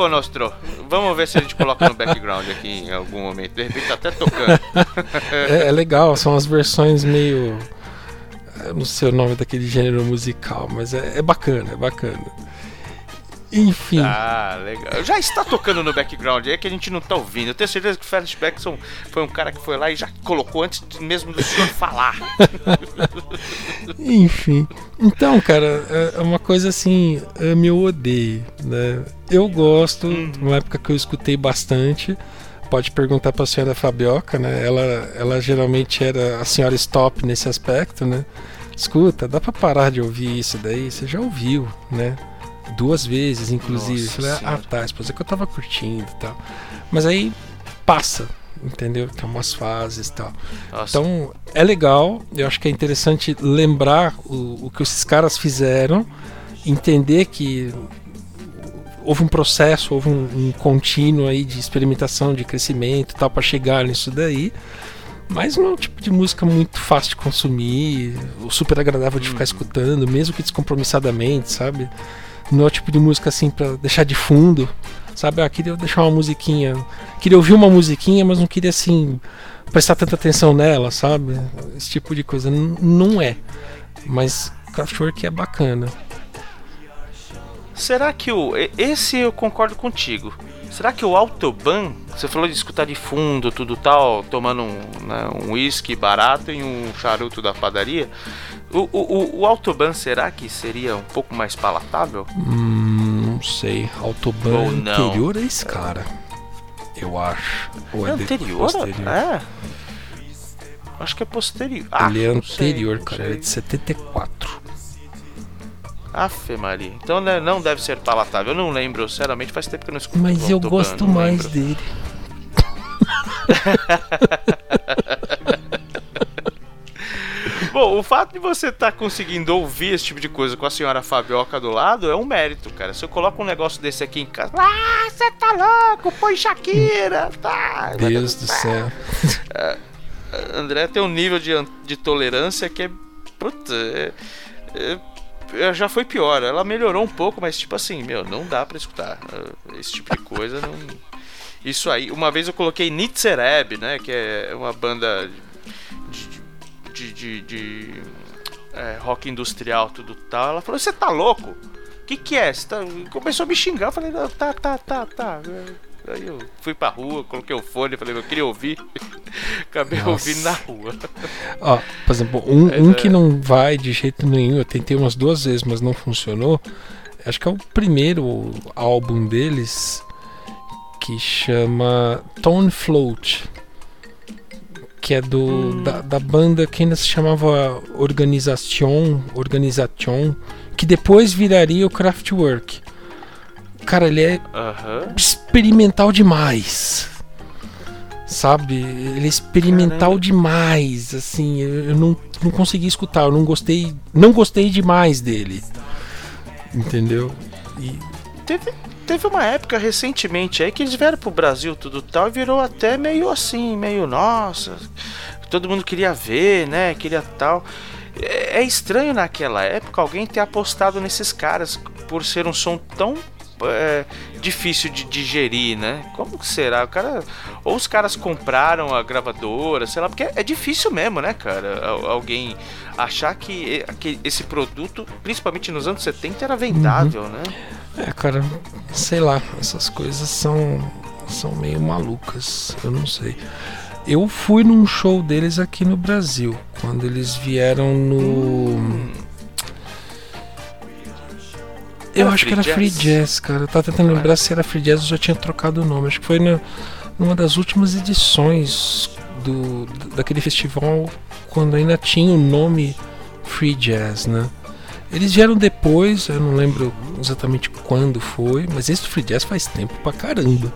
Conostro. Vamos ver se a gente coloca no background aqui em algum momento. De repente tá até tocando. É, é legal, são as versões meio. Eu não sei o nome daquele gênero musical, mas é, é bacana, é bacana. Enfim, Ah, legal. Já está tocando no background, é que a gente não tá ouvindo. Eu tenho certeza que o Felix Beckson foi um cara que foi lá e já colocou antes mesmo do senhor falar. enfim. Então, cara, é é uma coisa assim, ame ou odeie, né? Eu gosto, uma época que eu escutei bastante. Pode perguntar pra senhora Fabioca, né? Ela, ela geralmente era a senhora stop nesse aspecto, né? Escuta, dá pra parar de ouvir isso daí? Você já ouviu, né? Duas vezes, inclusive. Nossa Falei, ah, tá, esposa que eu tava curtindo e tal. Mas aí passa, entendeu? Tem umas fases e tal. Nossa, Então é legal, eu acho que é interessante lembrar o, o que esses caras fizeram, entender que houve um processo, houve um, um contínuo aí de experimentação, de crescimento e tal, para chegar nisso daí. Mas não é um tipo de música muito fácil de consumir, super agradável de ficar escutando, mesmo que descompromissadamente, sabe? Não é o tipo de música assim pra deixar de fundo, sabe? Ah, queria deixar uma musiquinha, queria ouvir uma musiquinha, mas não queria assim prestar tanta atenção nela, sabe? Esse tipo de coisa N- não é. Mas Kraftwerk é bacana. será que o. Esse eu concordo contigo. Será que o Autobahn, você falou de escutar de fundo, tudo tal, tomando um né, um barato e um charuto da padaria? O, o, o- Autobahn, será que seria um pouco mais palatável? Hum, não sei. Autobahn Ou é não. anterior a esse cara. Eu acho. Ou É anterior? posterior. É. Acho que é posterior. Ah, Ele é sei, anterior, não cara. sei. Ele é de 74. Afe Maria. Então né, não deve ser palatável. Eu não lembro, sinceramente, faz tempo que eu não escuto Mas eu Autobahn, gosto mais lembro. dele. Bom, o fato de você estar conseguindo ouvir esse tipo de coisa com a senhora Fabioca do lado é um mérito, cara. Se eu coloco um negócio desse aqui em casa, ah, você tá louco, põe Shakira, tá. Deus do céu. André tem um nível de, de tolerância que é. Puta, é, é eh, já foi pior. Ela melhorou um pouco, mas tipo assim, meu, não dá pra escutar. eh, Esse tipo de coisa não. Isso aí. Uma vez eu coloquei Nitzereb, né? Que é uma banda de. de. de, eh, rock industrial, tudo tal. Ela falou: Você tá louco? O que, que é? Tá... Começou a me xingar. Eu falei: tá, tá, tá, tá. Aí eu fui pra rua, coloquei o fone, falei: Eu queria ouvir. Acabei Nossa. ouvindo na rua. Ó, por exemplo, um, Mas um é- que não vai de jeito nenhum, eu tentei umas duas vezes, mas não funcionou. Acho que é o primeiro álbum deles que chama Tone Float. Que é do, da, da banda que ainda se chamava Organization, Organization, que depois viraria o Kraftwerk. Cara, ele é experimental demais. Sabe? Ele é experimental demais, assim, eu, eu não, não consegui escutar, eu não gostei, não gostei demais dele. Entendeu? E Teve, teve uma época recentemente aí que eles vieram pro Brasil tudo tal e virou até meio assim, meio nossa. Todo mundo queria ver, né? Queria tal. É, é estranho naquela época alguém ter apostado nesses caras por ser um som tão é, difícil de digerir, né? Como que será? O cara, ou os caras compraram a gravadora, sei lá, porque é difícil mesmo, né, cara? Al- Alguém achar que, que esse produto, principalmente nos anos 70, era vendável, né? É, cara, sei lá, essas coisas são são meio malucas, eu não sei. Eu fui num show deles aqui no Brasil, quando eles vieram no Eu Era acho que era Free Jazz? Cara. Eu tava tentando lembrar se era Free Jazz, eu já tinha trocado o nome. Acho que foi na, numa das últimas edições do, daquele festival, quando ainda tinha o nome Free Jazz, né? Eles vieram depois, eu não lembro exatamente quando foi, mas esse Free Jazz faz tempo pra caramba.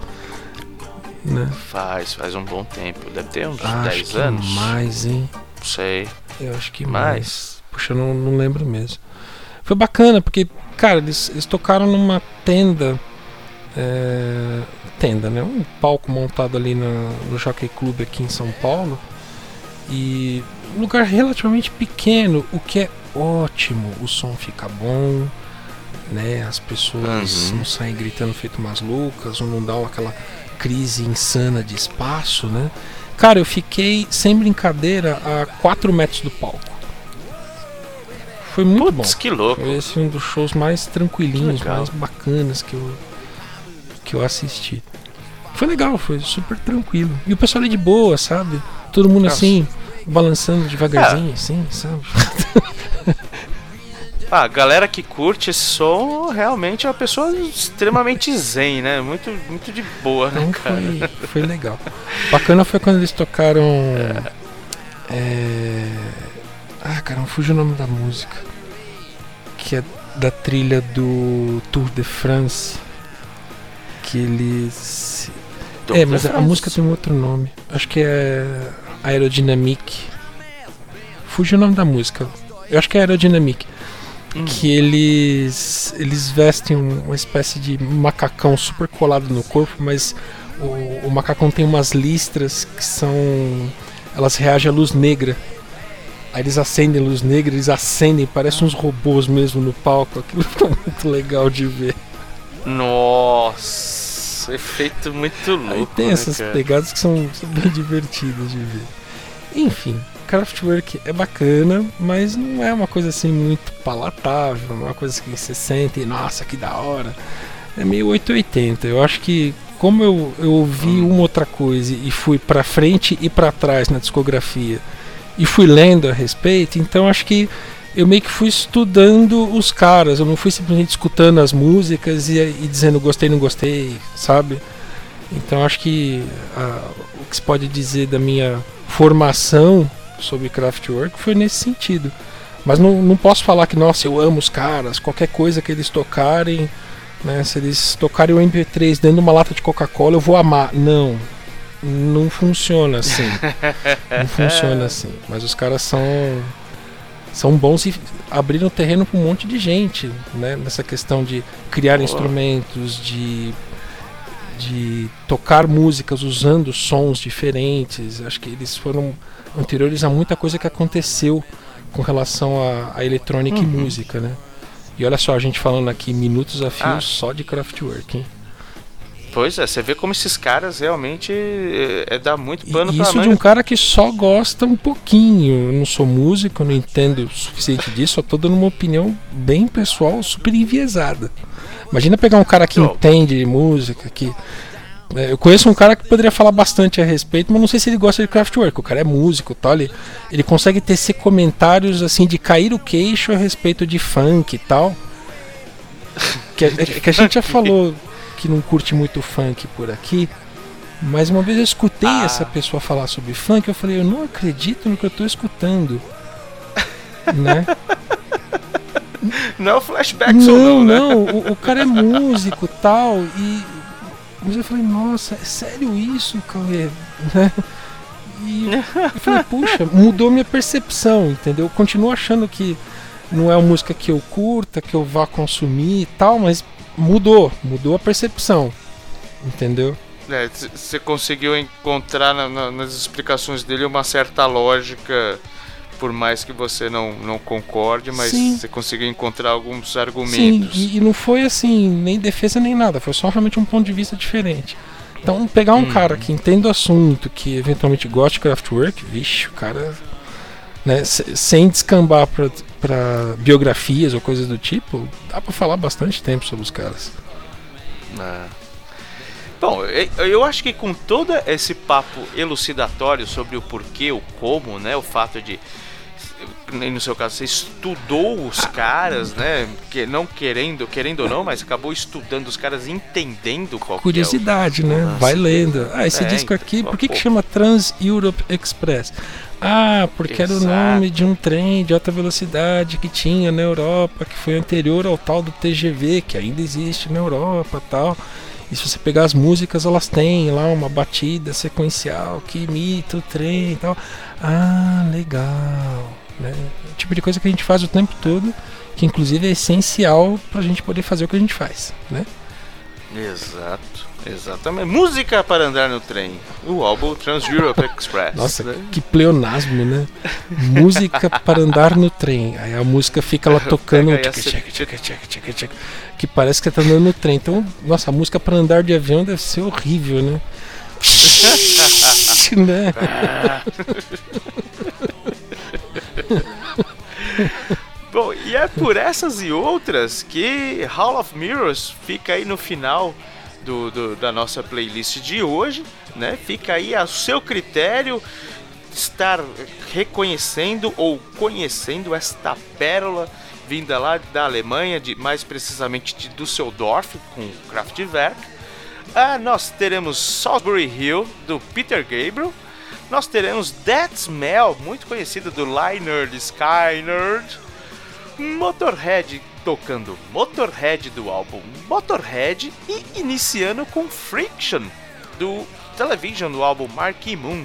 Né? Faz, faz um bom tempo. Deve ter uns Acho 10 que anos. mais, hein? Não sei. Eu acho que mais. Mais. Puxa, eu não, não lembro mesmo. Foi bacana, porque, cara, eles, eles tocaram numa tenda. é, tenda, né? Um palco montado ali na- no Jockey Club aqui em São Paulo. E um lugar relativamente pequeno, o que é ótimo. O som fica bom, né? As pessoas Uhum. não saem gritando feito umas loucas, ou não dá aquela crise insana de espaço, né? Cara, eu fiquei, sem brincadeira, a 4 metros do palco. Foi muito Putz, bom. que louco. Foi esse um dos shows mais tranquilinhos, mais bacanas que eu, que eu assisti. Foi legal, foi super tranquilo. E o pessoal ali de boa, sabe? Todo mundo Nossa. assim, balançando devagarzinho, É. assim, sabe? Ah, a galera que curte esse som realmente é uma pessoa extremamente zen, né? Muito, muito de boa, né, Então cara? foi, foi legal. Bacana foi quando eles tocaram. é, Ah, cara, não fugiu o nome da música. Que é da trilha do Tour de France. Que eles. Tour é, mas a- a música tem um outro nome. Acho que é Aerodynamic. Fugiu o nome da música. Eu acho que é Aerodynamic. Hum. Que eles. Eles vestem um- uma espécie de macacão super colado no corpo, mas o, o macacão tem umas listras que são. Elas reagem à luz negra. Aí eles acendem luz negra, eles acendem, parecem uns robôs mesmo no palco. Aquilo ficou muito legal de ver. Nossa, efeito muito louco. Aí tem né, essas cara? pegadas que são, são bem divertidas de ver. Enfim, Kraftwerk é bacana, mas não é uma coisa assim muito palatável, não é uma coisa que você sente, nossa, que da hora. É meio 880. Eu acho que como eu, eu ouvi uma outra coisa e fui pra frente e pra trás na discografia e fui lendo a respeito, então acho que eu meio que fui estudando os caras, eu não fui simplesmente escutando as músicas e, e dizendo gostei, não gostei, sabe? Então acho que ah, o que se pode dizer da minha formação sobre Kraftwerk foi nesse sentido. Mas não, não posso falar que, nossa, eu amo os caras, qualquer coisa que eles tocarem, né, se eles tocarem o MP3 dentro de uma lata de Coca-Cola, eu vou amar. Não, não funciona assim. não funciona assim. Mas os caras são são bons e abriram terreno para um monte de gente, né? Nessa questão de criar Boa. instrumentos, de de tocar músicas usando sons diferentes. Acho que eles foram anteriores a muita coisa que aconteceu com relação à, à eletrônica e música, né? E olha só, a gente falando aqui minutos a fio Ah. só de Kraftwerk, hein? Pois é, você vê como esses caras realmente é, é dá muito pano E pra isso de um cara que só gosta um pouquinho. Eu não sou músico, não entendo o suficiente disso, só tô dando uma opinião bem pessoal, super enviesada. Imagina pegar um cara que entende de música, que. é, Eu conheço um cara que poderia falar bastante a respeito, mas não sei se ele gosta de Kraftwerk. O cara é músico tal. Ele, ele consegue tecer comentários assim de cair o queixo a respeito de funk e tal. Que, a- que a gente já falou que não curte muito funk por aqui. Mas uma vez eu escutei Ah. essa pessoa falar sobre funk, eu falei, eu não acredito no que eu tô escutando. né? Não é o flashback Não, não, né? não, o, o cara é músico tal, e. Mas eu falei, nossa, é sério isso, Cauê? Né? E eu falei, puxa, mudou minha percepção, entendeu? Eu continuo achando que não é uma música que eu curta, que eu vá consumir e tal, mas mudou, mudou a percepção, entendeu? É, Você conseguiu encontrar na- na- nas explicações dele uma certa lógica, por mais que você não, não concorde, mas Sim. você conseguiu encontrar alguns Sim, argumentos. e, e não foi assim, nem defesa nem nada, foi só realmente um ponto de vista diferente. Então, pegar um cara que entende o assunto, que eventualmente gosta de Kraftwerk, vixe, o cara. Né, se- sem descambar pra, pra biografias ou coisas do tipo, dá pra falar bastante tempo sobre os caras. É. Bom, eu acho que com todo esse papo elucidatório sobre o porquê, o como, né? O fato de. No seu caso, você estudou os caras, né? Que não querendo, querendo ou não, mas acabou estudando os caras, entendendo qual que é o- Curiosidade, né? Nossa. Vai lendo. Ah, esse É, disco aqui, então, por que, que chama Trans Europe Express? Ah, porque era o Exato. nome de um trem de alta velocidade que tinha na Europa, que foi anterior ao tal do TGV, que ainda existe na Europa tal. E se você pegar as músicas, elas têm lá uma batida sequencial que imita o trem e tal. Ah, legal. Né? O tipo de coisa que a gente faz o tempo todo, que inclusive é essencial pra gente poder fazer o que a gente faz, né? Exato, exatamente. Música para andar no trem. O álbum Trans Europe Express. Nossa, né? que pleonasmo, né? Música para andar no trem. Aí a música fica lá tocando. Tchac, tchac, tchac, que parece que tá andando no trem. Então, nossa, a música para andar de avião deve ser horrível, né? né? Bom, e é por essas e outras que Hall of Mirrors fica aí no final do, do- da nossa playlist de hoje, né? Fica aí a seu critério estar reconhecendo ou conhecendo esta pérola vinda lá da Alemanha, de, mais precisamente de Düsseldorf, com Kraftwerk. Ah, nós teremos Salisbury Hill, do Peter Gabriel. Nós teremos That Smell, muito conhecido do Lynyrd Skynyrd. Motorhead tocando Motorhead do álbum Motorhead e iniciando com Friction do Television do álbum Marquee Moon.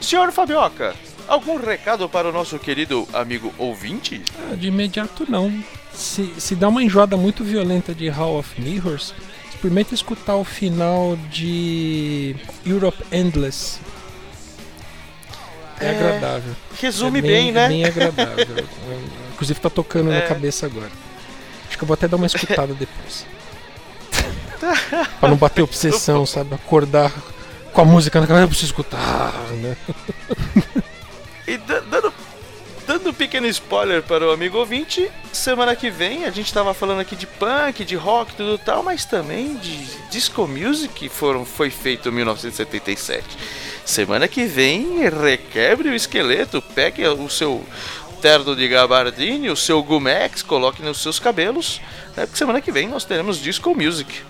Senhor Fabioca, algum recado para o nosso querido amigo ouvinte? Ah, De imediato não. Se, se dá uma enjoada muito violenta de Hall of Mirrors, experimenta escutar o final de Europe Endless. É, É, agradável. Resume É bem, né? É bem agradável. Inclusive tá tocando na É. cabeça agora. Acho que eu vou até dar uma escutada depois. pra não bater obsessão, sabe? Acordar com a música na cabeça, eu preciso escutar, né? E da- dando, dando um pequeno spoiler para o amigo ouvinte, semana que vem a gente tava falando aqui de punk, de rock, tudo tal, mas também de disco music que foram, foi feito em 1977. Semana que vem, requebre o esqueleto, pegue o seu terno de gabardine, o seu gumex, coloque nos seus cabelos, né, porque semana que vem nós teremos disco music.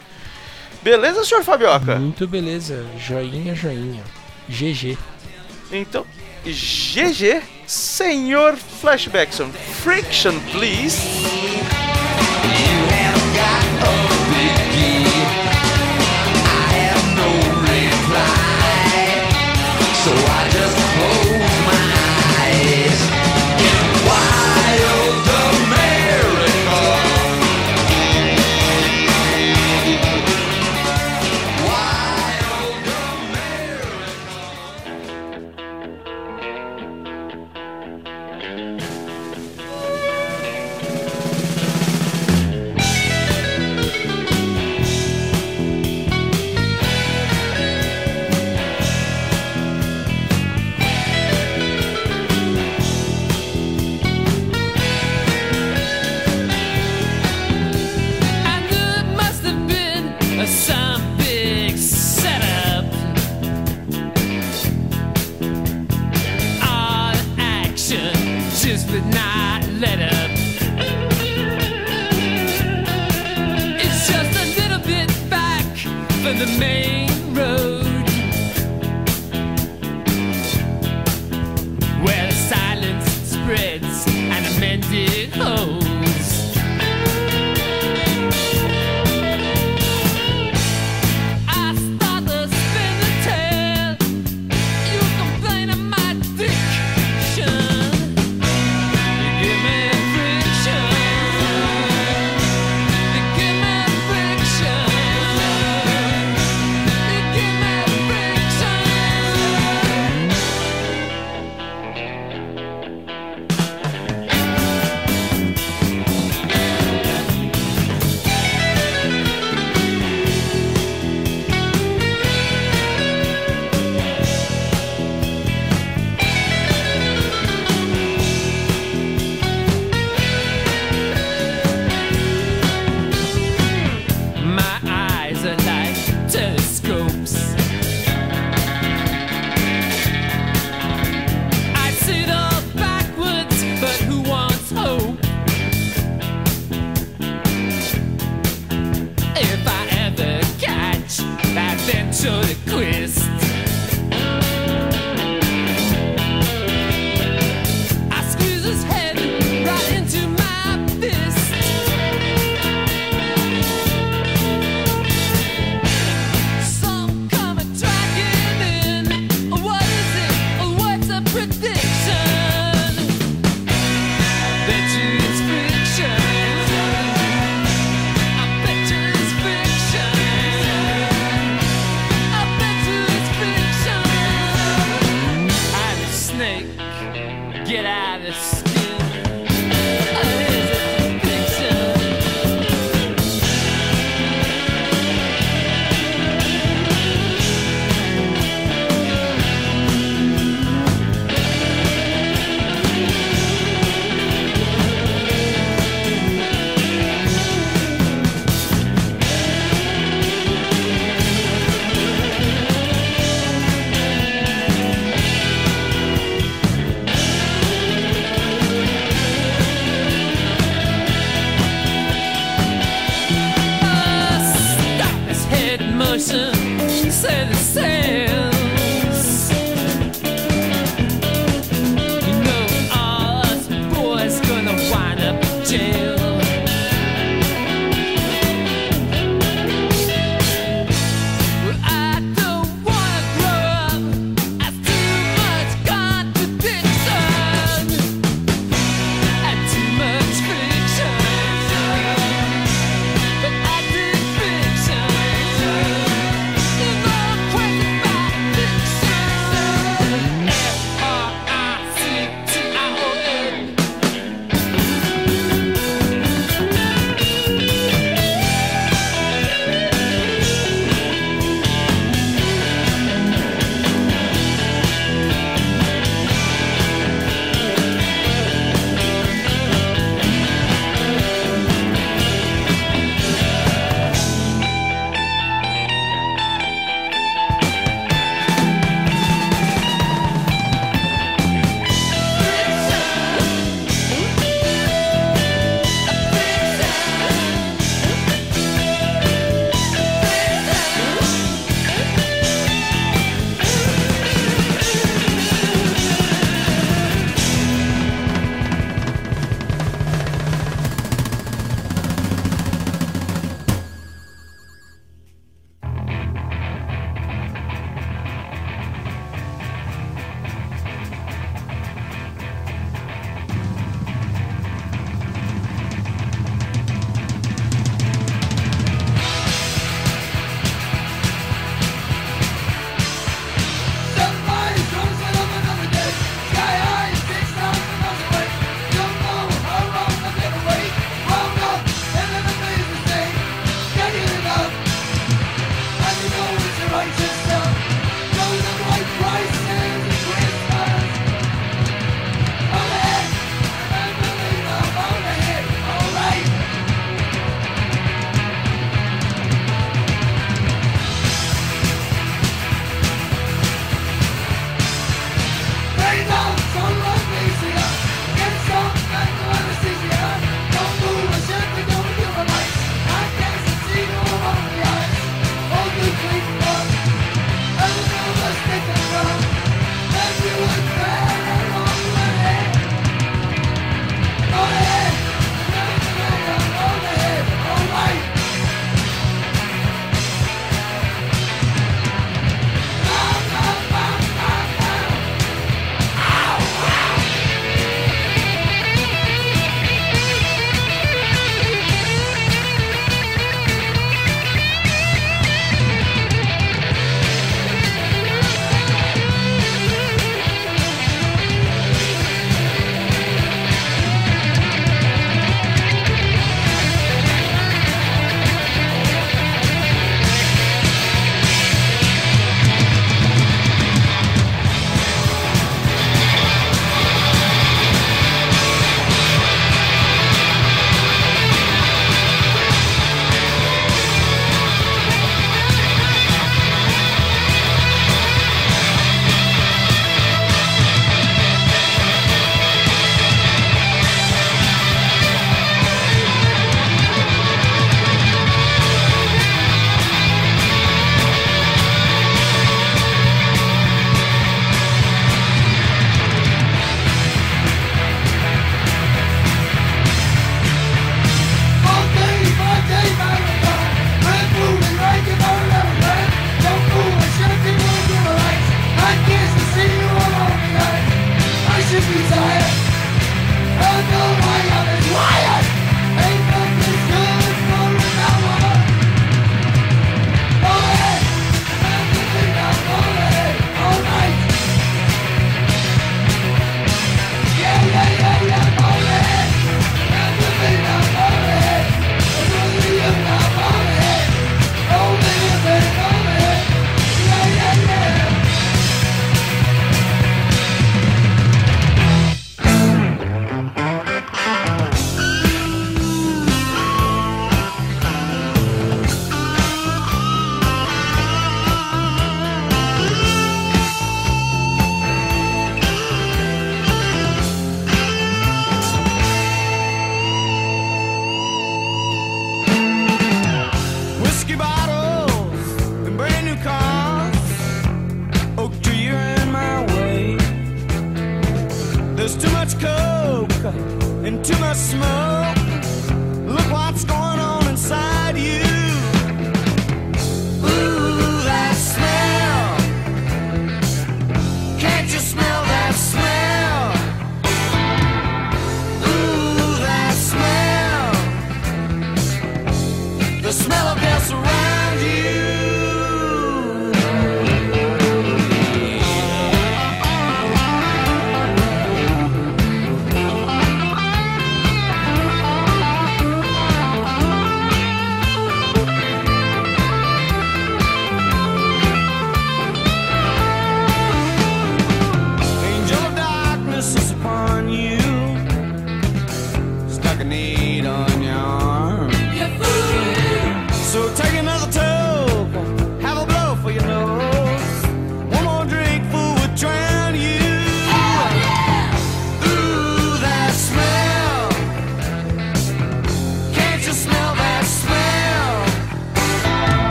Beleza, senhor Fabioca? Muito beleza. Joinha, joinha. GG. Então, GG, senhor Flashbackson. Friction, please.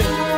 Nation.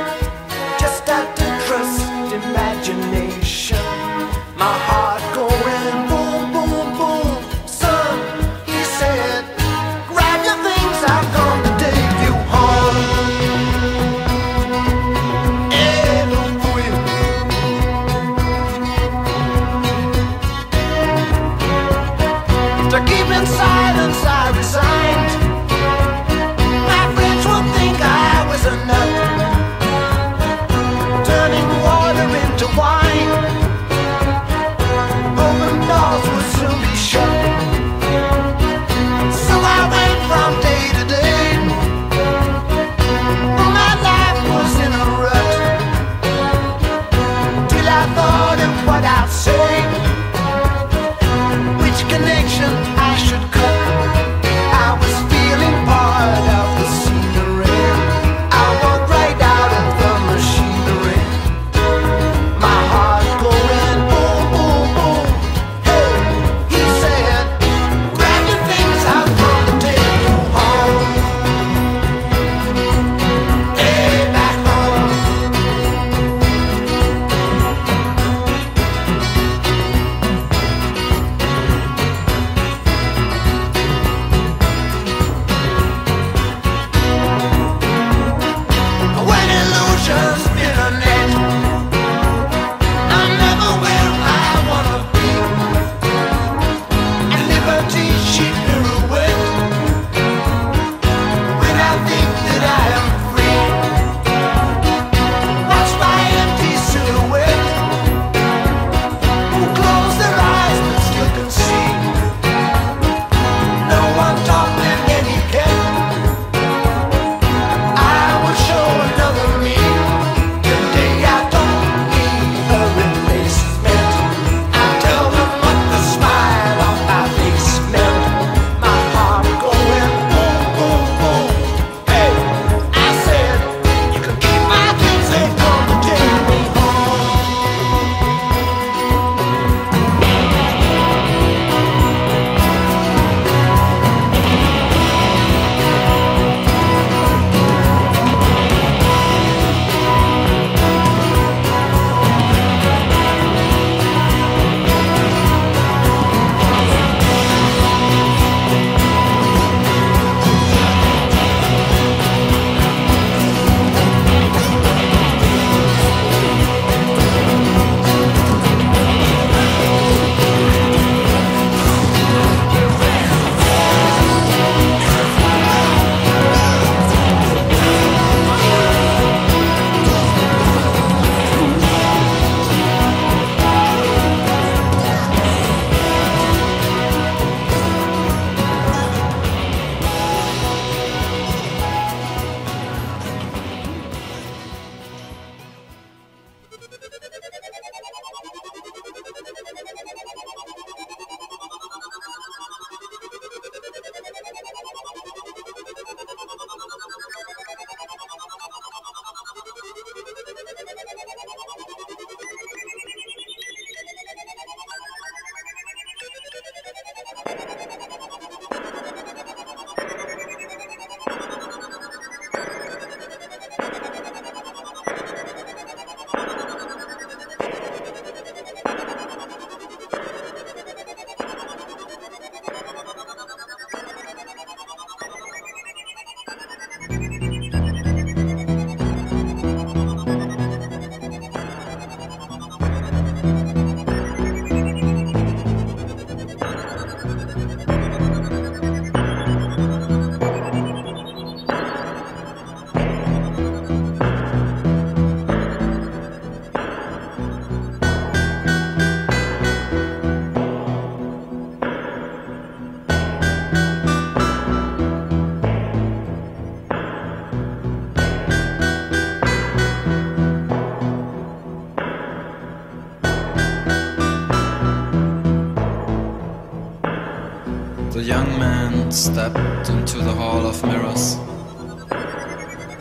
Stepped into the Hall of Mirrors,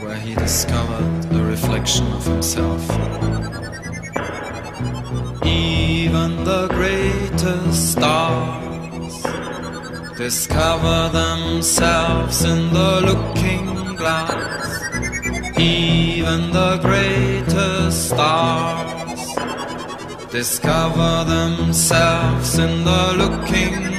where he discovered a reflection of himself. Even the greatest stars discover themselves in the looking glass. Even the greatest stars discover themselves in the looking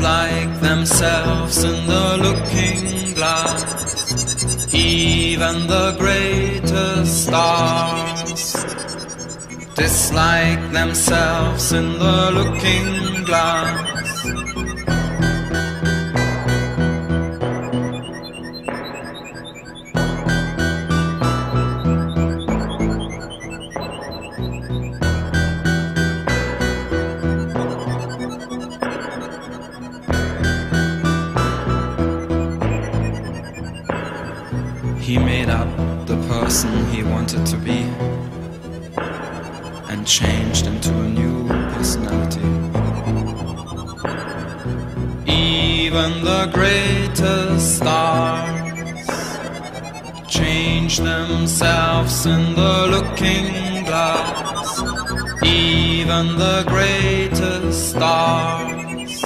dislike themselves in the looking glass. Even the greatest stars dislike themselves in the looking glass. In the looking glass. Even the greatest stars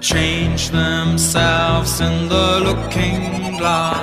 change themselves in the looking glass.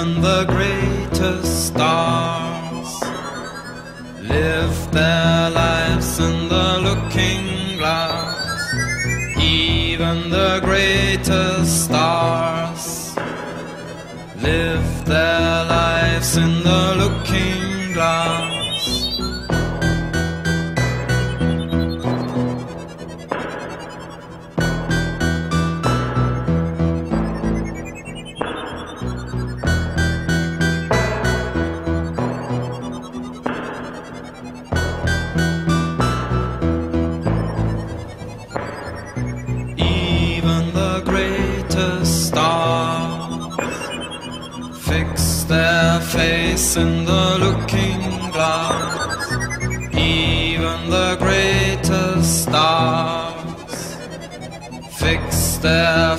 Even the greatest stars live their lives in the looking glass. Even the greatest stars live their Yeah.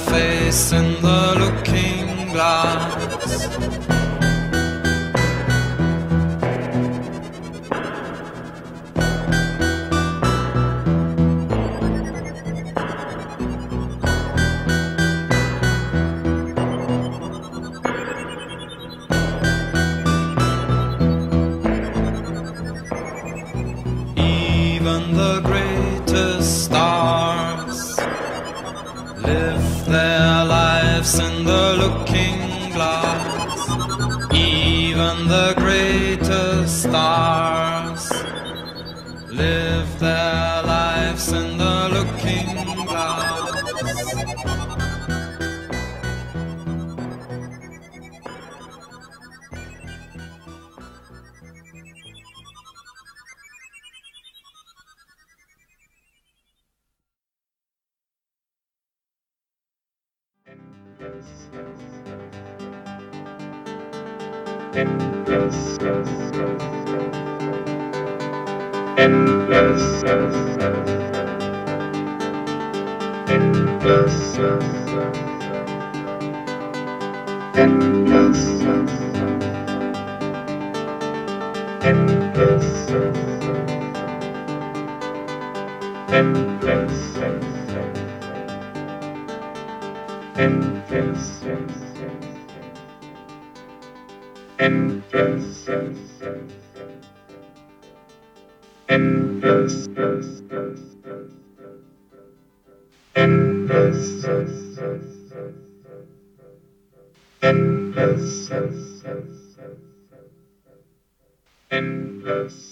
Endless.